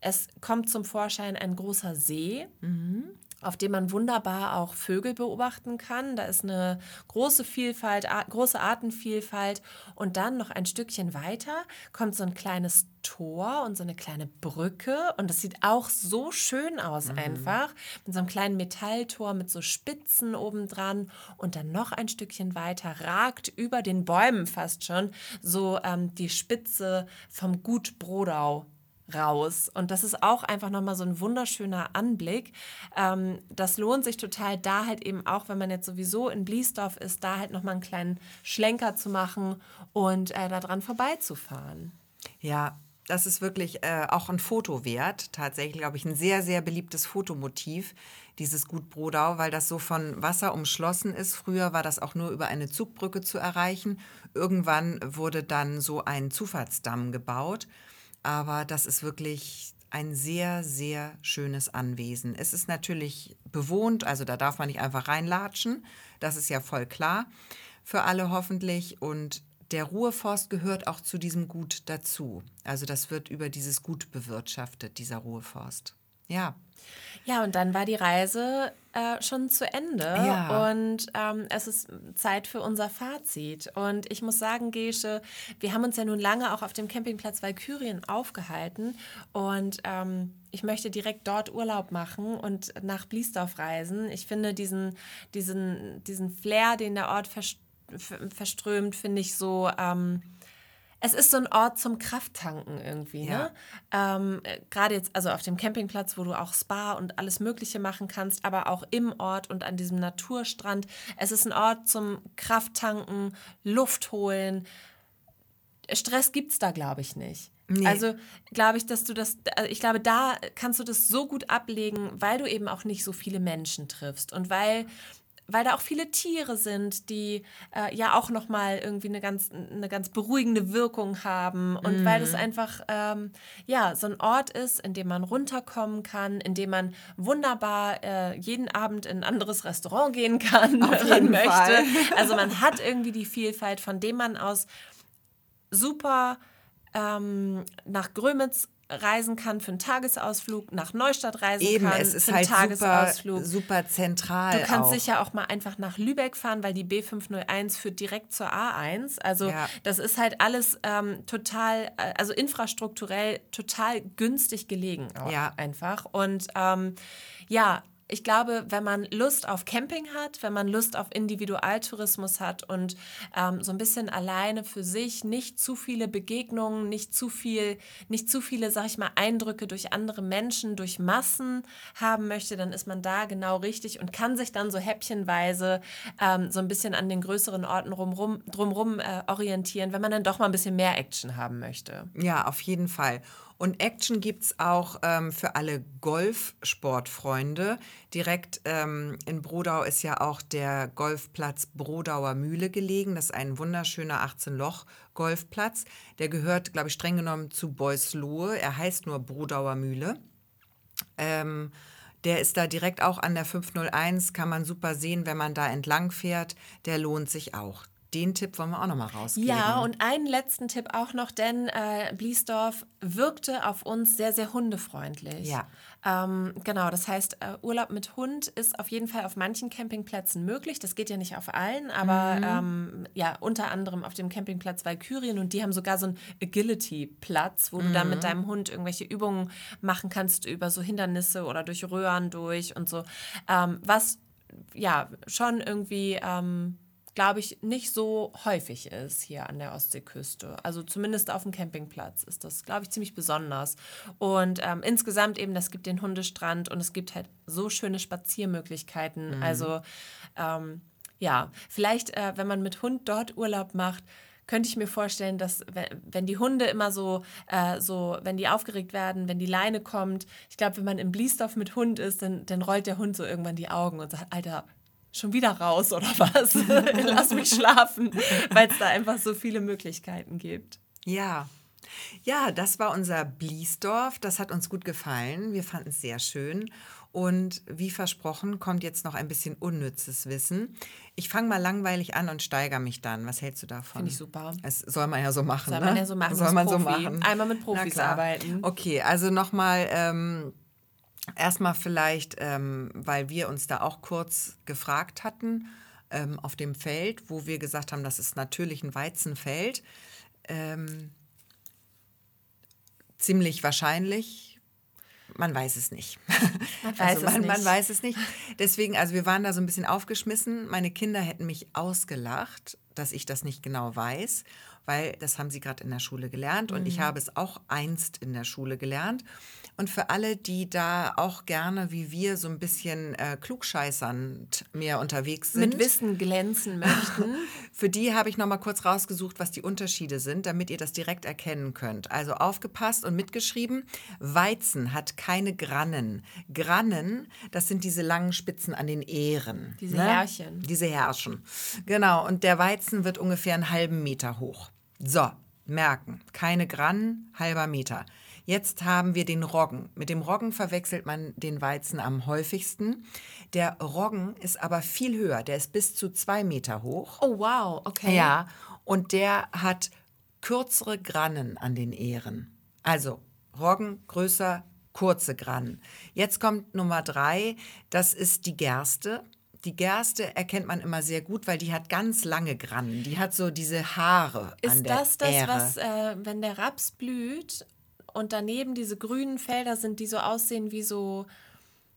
es kommt zum Vorschein ein großer See. Mhm auf dem man wunderbar auch Vögel beobachten kann. Da ist eine große Vielfalt, große Artenvielfalt. Und dann noch ein Stückchen weiter kommt so ein kleines Tor und so eine kleine Brücke. Und das sieht auch so schön aus mhm. einfach. Mit so einem kleinen Metalltor mit so Spitzen obendran. Und dann noch ein Stückchen weiter ragt über den Bäumen fast schon so ähm, die Spitze vom Gut Brodau raus. Und das ist auch einfach nochmal so ein wunderschöner Anblick. Ähm, das lohnt sich total, da halt eben auch, wenn man jetzt sowieso in Bliesdorf ist, da halt nochmal einen kleinen Schlenker zu machen und äh, daran vorbeizufahren. Ja, das ist wirklich äh, auch ein Foto wert. Tatsächlich, glaube ich, ein sehr, sehr beliebtes Fotomotiv, dieses Gut Brodau, weil das so von Wasser umschlossen ist. Früher war das auch nur über eine Zugbrücke zu erreichen. Irgendwann wurde dann so ein Zufahrtsdamm gebaut. Aber das ist wirklich ein sehr, sehr schönes Anwesen. Es ist natürlich bewohnt, also da darf man nicht einfach reinlatschen. Das ist ja voll klar für alle hoffentlich. Und der Ruheforst gehört auch zu diesem Gut dazu. Also das wird über dieses Gut bewirtschaftet, dieser Ruheforst. Ja. Ja, und dann war die Reise äh, schon zu Ende ja. und ähm, es ist Zeit für unser Fazit. Und ich muss sagen, Gesche, wir haben uns ja nun lange auch auf dem Campingplatz Valkyrien aufgehalten und ähm, ich möchte direkt dort Urlaub machen und nach Bliesdorf reisen. Ich finde diesen, diesen, diesen Flair, den der Ort verströmt, finde ich so... Ähm, es ist so ein Ort zum Krafttanken irgendwie. Ja. Ne? Ähm, Gerade jetzt, also auf dem Campingplatz, wo du auch Spa und alles Mögliche machen kannst, aber auch im Ort und an diesem Naturstrand. Es ist ein Ort zum Krafttanken, Luft holen. Stress gibt es da, glaube ich, nicht. Nee. Also glaube ich, dass du das, also ich glaube, da kannst du das so gut ablegen, weil du eben auch nicht so viele Menschen triffst und weil weil da auch viele Tiere sind, die äh, ja auch nochmal irgendwie eine ganz, eine ganz beruhigende Wirkung haben und mm. weil es einfach ähm, ja so ein Ort ist, in dem man runterkommen kann, in dem man wunderbar äh, jeden Abend in ein anderes Restaurant gehen kann, Auf wenn man möchte. Also man <laughs> hat irgendwie die Vielfalt, von dem man aus super ähm, nach Grömitz reisen kann für einen Tagesausflug, nach Neustadt reisen Eben, kann es ist für einen halt Tagesausflug. Super, super zentral. Du kannst auch. sicher auch mal einfach nach Lübeck fahren, weil die B501 führt direkt zur A1. Also ja. das ist halt alles ähm, total, äh, also infrastrukturell total günstig gelegen. Ja. Einfach. Und ähm, ja, ich glaube, wenn man Lust auf Camping hat, wenn man Lust auf Individualtourismus hat und ähm, so ein bisschen alleine für sich, nicht zu viele Begegnungen, nicht zu viel, nicht zu viele, sag ich mal, Eindrücke durch andere Menschen, durch Massen haben möchte, dann ist man da genau richtig und kann sich dann so häppchenweise ähm, so ein bisschen an den größeren Orten rumrum, drumrum äh, orientieren, wenn man dann doch mal ein bisschen mehr Action haben möchte. Ja, auf jeden Fall. Und Action gibt es auch ähm, für alle Golfsportfreunde. Direkt ähm, in Brodau ist ja auch der Golfplatz Brodauer Mühle gelegen. Das ist ein wunderschöner 18-Loch-Golfplatz. Der gehört, glaube ich, streng genommen zu Beuslohe. Er heißt nur Brodauer Mühle. Ähm, der ist da direkt auch an der 501, kann man super sehen, wenn man da entlang fährt. Der lohnt sich auch. Den Tipp wollen wir auch nochmal rausgeben. Ja, und einen letzten Tipp auch noch, denn äh, Bliesdorf wirkte auf uns sehr, sehr hundefreundlich. Ja. Ähm, genau, das heißt, äh, Urlaub mit Hund ist auf jeden Fall auf manchen Campingplätzen möglich. Das geht ja nicht auf allen, aber Mhm. ähm, ja, unter anderem auf dem Campingplatz Valkyrien und die haben sogar so einen Agility-Platz, wo du dann Mhm. mit deinem Hund irgendwelche Übungen machen kannst über so Hindernisse oder durch Röhren durch und so. Ähm, was ja schon irgendwie. Glaube ich, nicht so häufig ist hier an der Ostseeküste. Also zumindest auf dem Campingplatz ist das, glaube ich, ziemlich besonders. Und ähm, insgesamt eben, das gibt den Hundestrand und es gibt halt so schöne Spaziermöglichkeiten. Also ähm, ja, vielleicht, äh, wenn man mit Hund dort Urlaub macht, könnte ich mir vorstellen, dass wenn, wenn die Hunde immer so, äh, so, wenn die aufgeregt werden, wenn die Leine kommt, ich glaube, wenn man im Bliesdorf mit Hund ist, dann, dann rollt der Hund so irgendwann die Augen und sagt, Alter, schon wieder raus oder was? <laughs> Lass mich schlafen, weil es da einfach so viele Möglichkeiten gibt. Ja. Ja, das war unser Bliesdorf. Das hat uns gut gefallen. Wir fanden es sehr schön. Und wie versprochen, kommt jetzt noch ein bisschen unnützes Wissen. Ich fange mal langweilig an und steigere mich dann. Was hältst du davon? Finde ich super. Das soll man ja so machen. Soll ne? man ja so machen, Soll man so Profi. machen. Einmal mit Profis arbeiten. Okay, also nochmal ähm, erstmal vielleicht, ähm, weil wir uns da auch kurz gefragt hatten ähm, auf dem Feld, wo wir gesagt haben, das ist natürlich ein Weizenfeld. Ähm, ziemlich wahrscheinlich. Man weiß es nicht. Man <laughs> weiß also es man, man nicht. weiß es nicht. Deswegen, also wir waren da so ein bisschen aufgeschmissen. Meine Kinder hätten mich ausgelacht, dass ich das nicht genau weiß, weil das haben sie gerade in der Schule gelernt und ich Mhm. habe es auch einst in der Schule gelernt. Und für alle, die da auch gerne wie wir so ein bisschen äh, klugscheißernd mehr unterwegs sind, Mit Wissen glänzen möchten. <laughs> für die habe ich noch mal kurz rausgesucht, was die Unterschiede sind, damit ihr das direkt erkennen könnt. Also aufgepasst und mitgeschrieben. Weizen hat keine Grannen. Grannen, das sind diese langen Spitzen an den Ähren. Diese Härchen. Diese Härchen. Genau. Und der Weizen wird ungefähr einen halben Meter hoch. So, merken. Keine Grannen, halber Meter. Jetzt haben wir den Roggen. Mit dem Roggen verwechselt man den Weizen am häufigsten. Der Roggen ist aber viel höher. Der ist bis zu zwei Meter hoch. Oh, wow, okay. Ja, und der hat kürzere Grannen an den Ähren. Also Roggen größer, kurze Grannen. Jetzt kommt Nummer drei, das ist die Gerste. Die Gerste erkennt man immer sehr gut, weil die hat ganz lange Grannen. Die hat so diese Haare an Ist der das das, Ähre. was, äh, wenn der Raps blüht und daneben diese grünen Felder sind, die so aussehen wie so,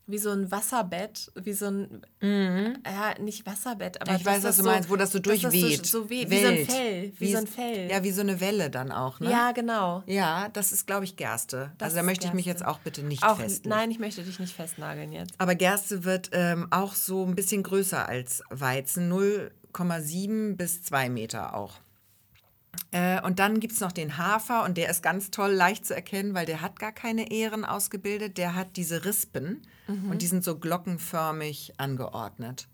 wie so ein Wasserbett, wie so ein, ja, nicht Wasserbett, aber Mhm. ich weiß, was das du so, meinst, wo das so durchweht. so, so weht, wie so ein. Fell, wie, so ein Fell. Ja, wie so eine Welle dann auch, ne? Ja, genau. Ja, das ist, glaube ich, Gerste. Das also da möchte ich mich Gerste. jetzt auch bitte nicht Auch, festlegen. nein, ich möchte dich nicht festnageln jetzt. Aber Gerste wird ähm, auch so ein bisschen größer als Weizen, 0,7 bis 2 Meter auch. Äh, und dann gibt es noch den Hafer und der ist ganz toll leicht zu erkennen, weil der hat gar keine Ähren ausgebildet. Der hat diese Rispen und die sind so glockenförmig angeordnet.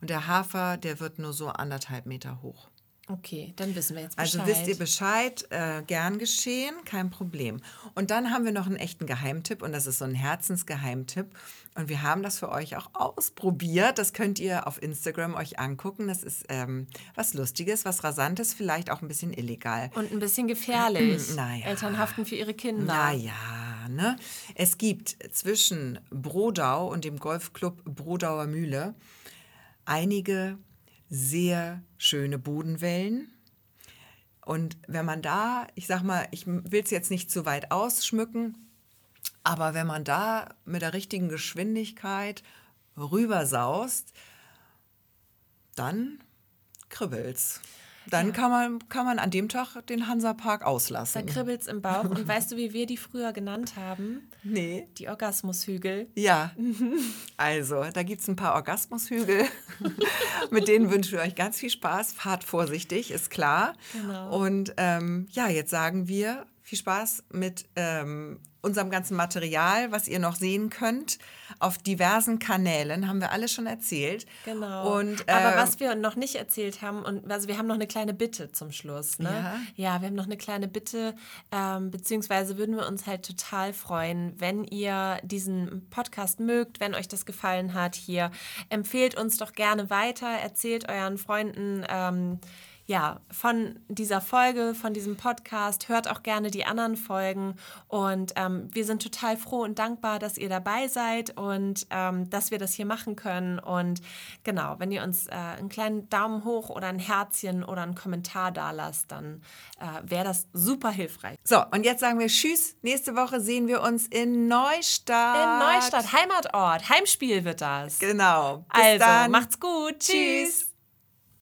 Und der Hafer, der wird nur so anderthalb Meter hoch. Okay, dann wissen wir jetzt Bescheid. Also wisst ihr Bescheid, äh, gern geschehen, kein Problem. Und dann haben wir noch einen echten Geheimtipp und das ist so ein Herzensgeheimtipp. Und wir haben das für euch auch ausprobiert. Das könnt ihr auf Instagram euch angucken. Das ist ähm, was Lustiges, was Rasantes, vielleicht auch ein bisschen illegal. Und ein bisschen gefährlich. <clears throat> Naja. Eltern haften für ihre Kinder. Naja, ne? Es gibt zwischen Brodau und dem Golfclub Brodauer Mühle einige sehr schöne Bodenwellen. Und wenn man da, ich sag mal, ich will es jetzt nicht zu weit ausschmücken, aber wenn man da mit der richtigen Geschwindigkeit rübersaust, dann kribbelt's. Dann kann, man, kann man an dem Tag den Hansapark Da auslassen. kribbelt's im Bauch. Und weißt du, wie wir die früher genannt haben? Nee. Die Orgasmushügel. Ja, <laughs> also da gibt es ein paar Orgasmushügel. <laughs> Mit denen wünschen wir euch ganz viel Spaß. Fahrt vorsichtig, ist klar. Genau. Und ähm, ja, jetzt sagen wir viel Spaß mit ähm, unserem ganzen Material, was ihr noch sehen könnt. Auf diversen Kanälen haben wir alles schon erzählt. Genau. Und, Aber äh, was wir noch nicht erzählt haben, und also wir haben noch eine kleine Bitte zum Schluss. Ne? Ja. ja, wir haben noch eine kleine Bitte, ähm, beziehungsweise würden wir uns halt total freuen, wenn ihr diesen Podcast mögt, wenn euch das gefallen hat hier. Empfehlt uns doch gerne weiter, erzählt euren Freunden. Ähm, ja, von dieser Folge, von diesem Podcast. Hört auch gerne die anderen Folgen. Und ähm, wir sind total froh und dankbar, dass ihr dabei seid und ähm, dass wir das hier machen können. Und genau, wenn ihr uns äh, einen kleinen Daumen hoch oder ein Herzchen oder einen Kommentar da lasst, dann äh, wäre das super hilfreich. So, und jetzt sagen wir Tschüss. Nächste Woche sehen wir uns in Neustadt. In Neustadt, Heimatort. Heimspiel wird das. Genau. Bis also, dann. macht's gut. Tschüss.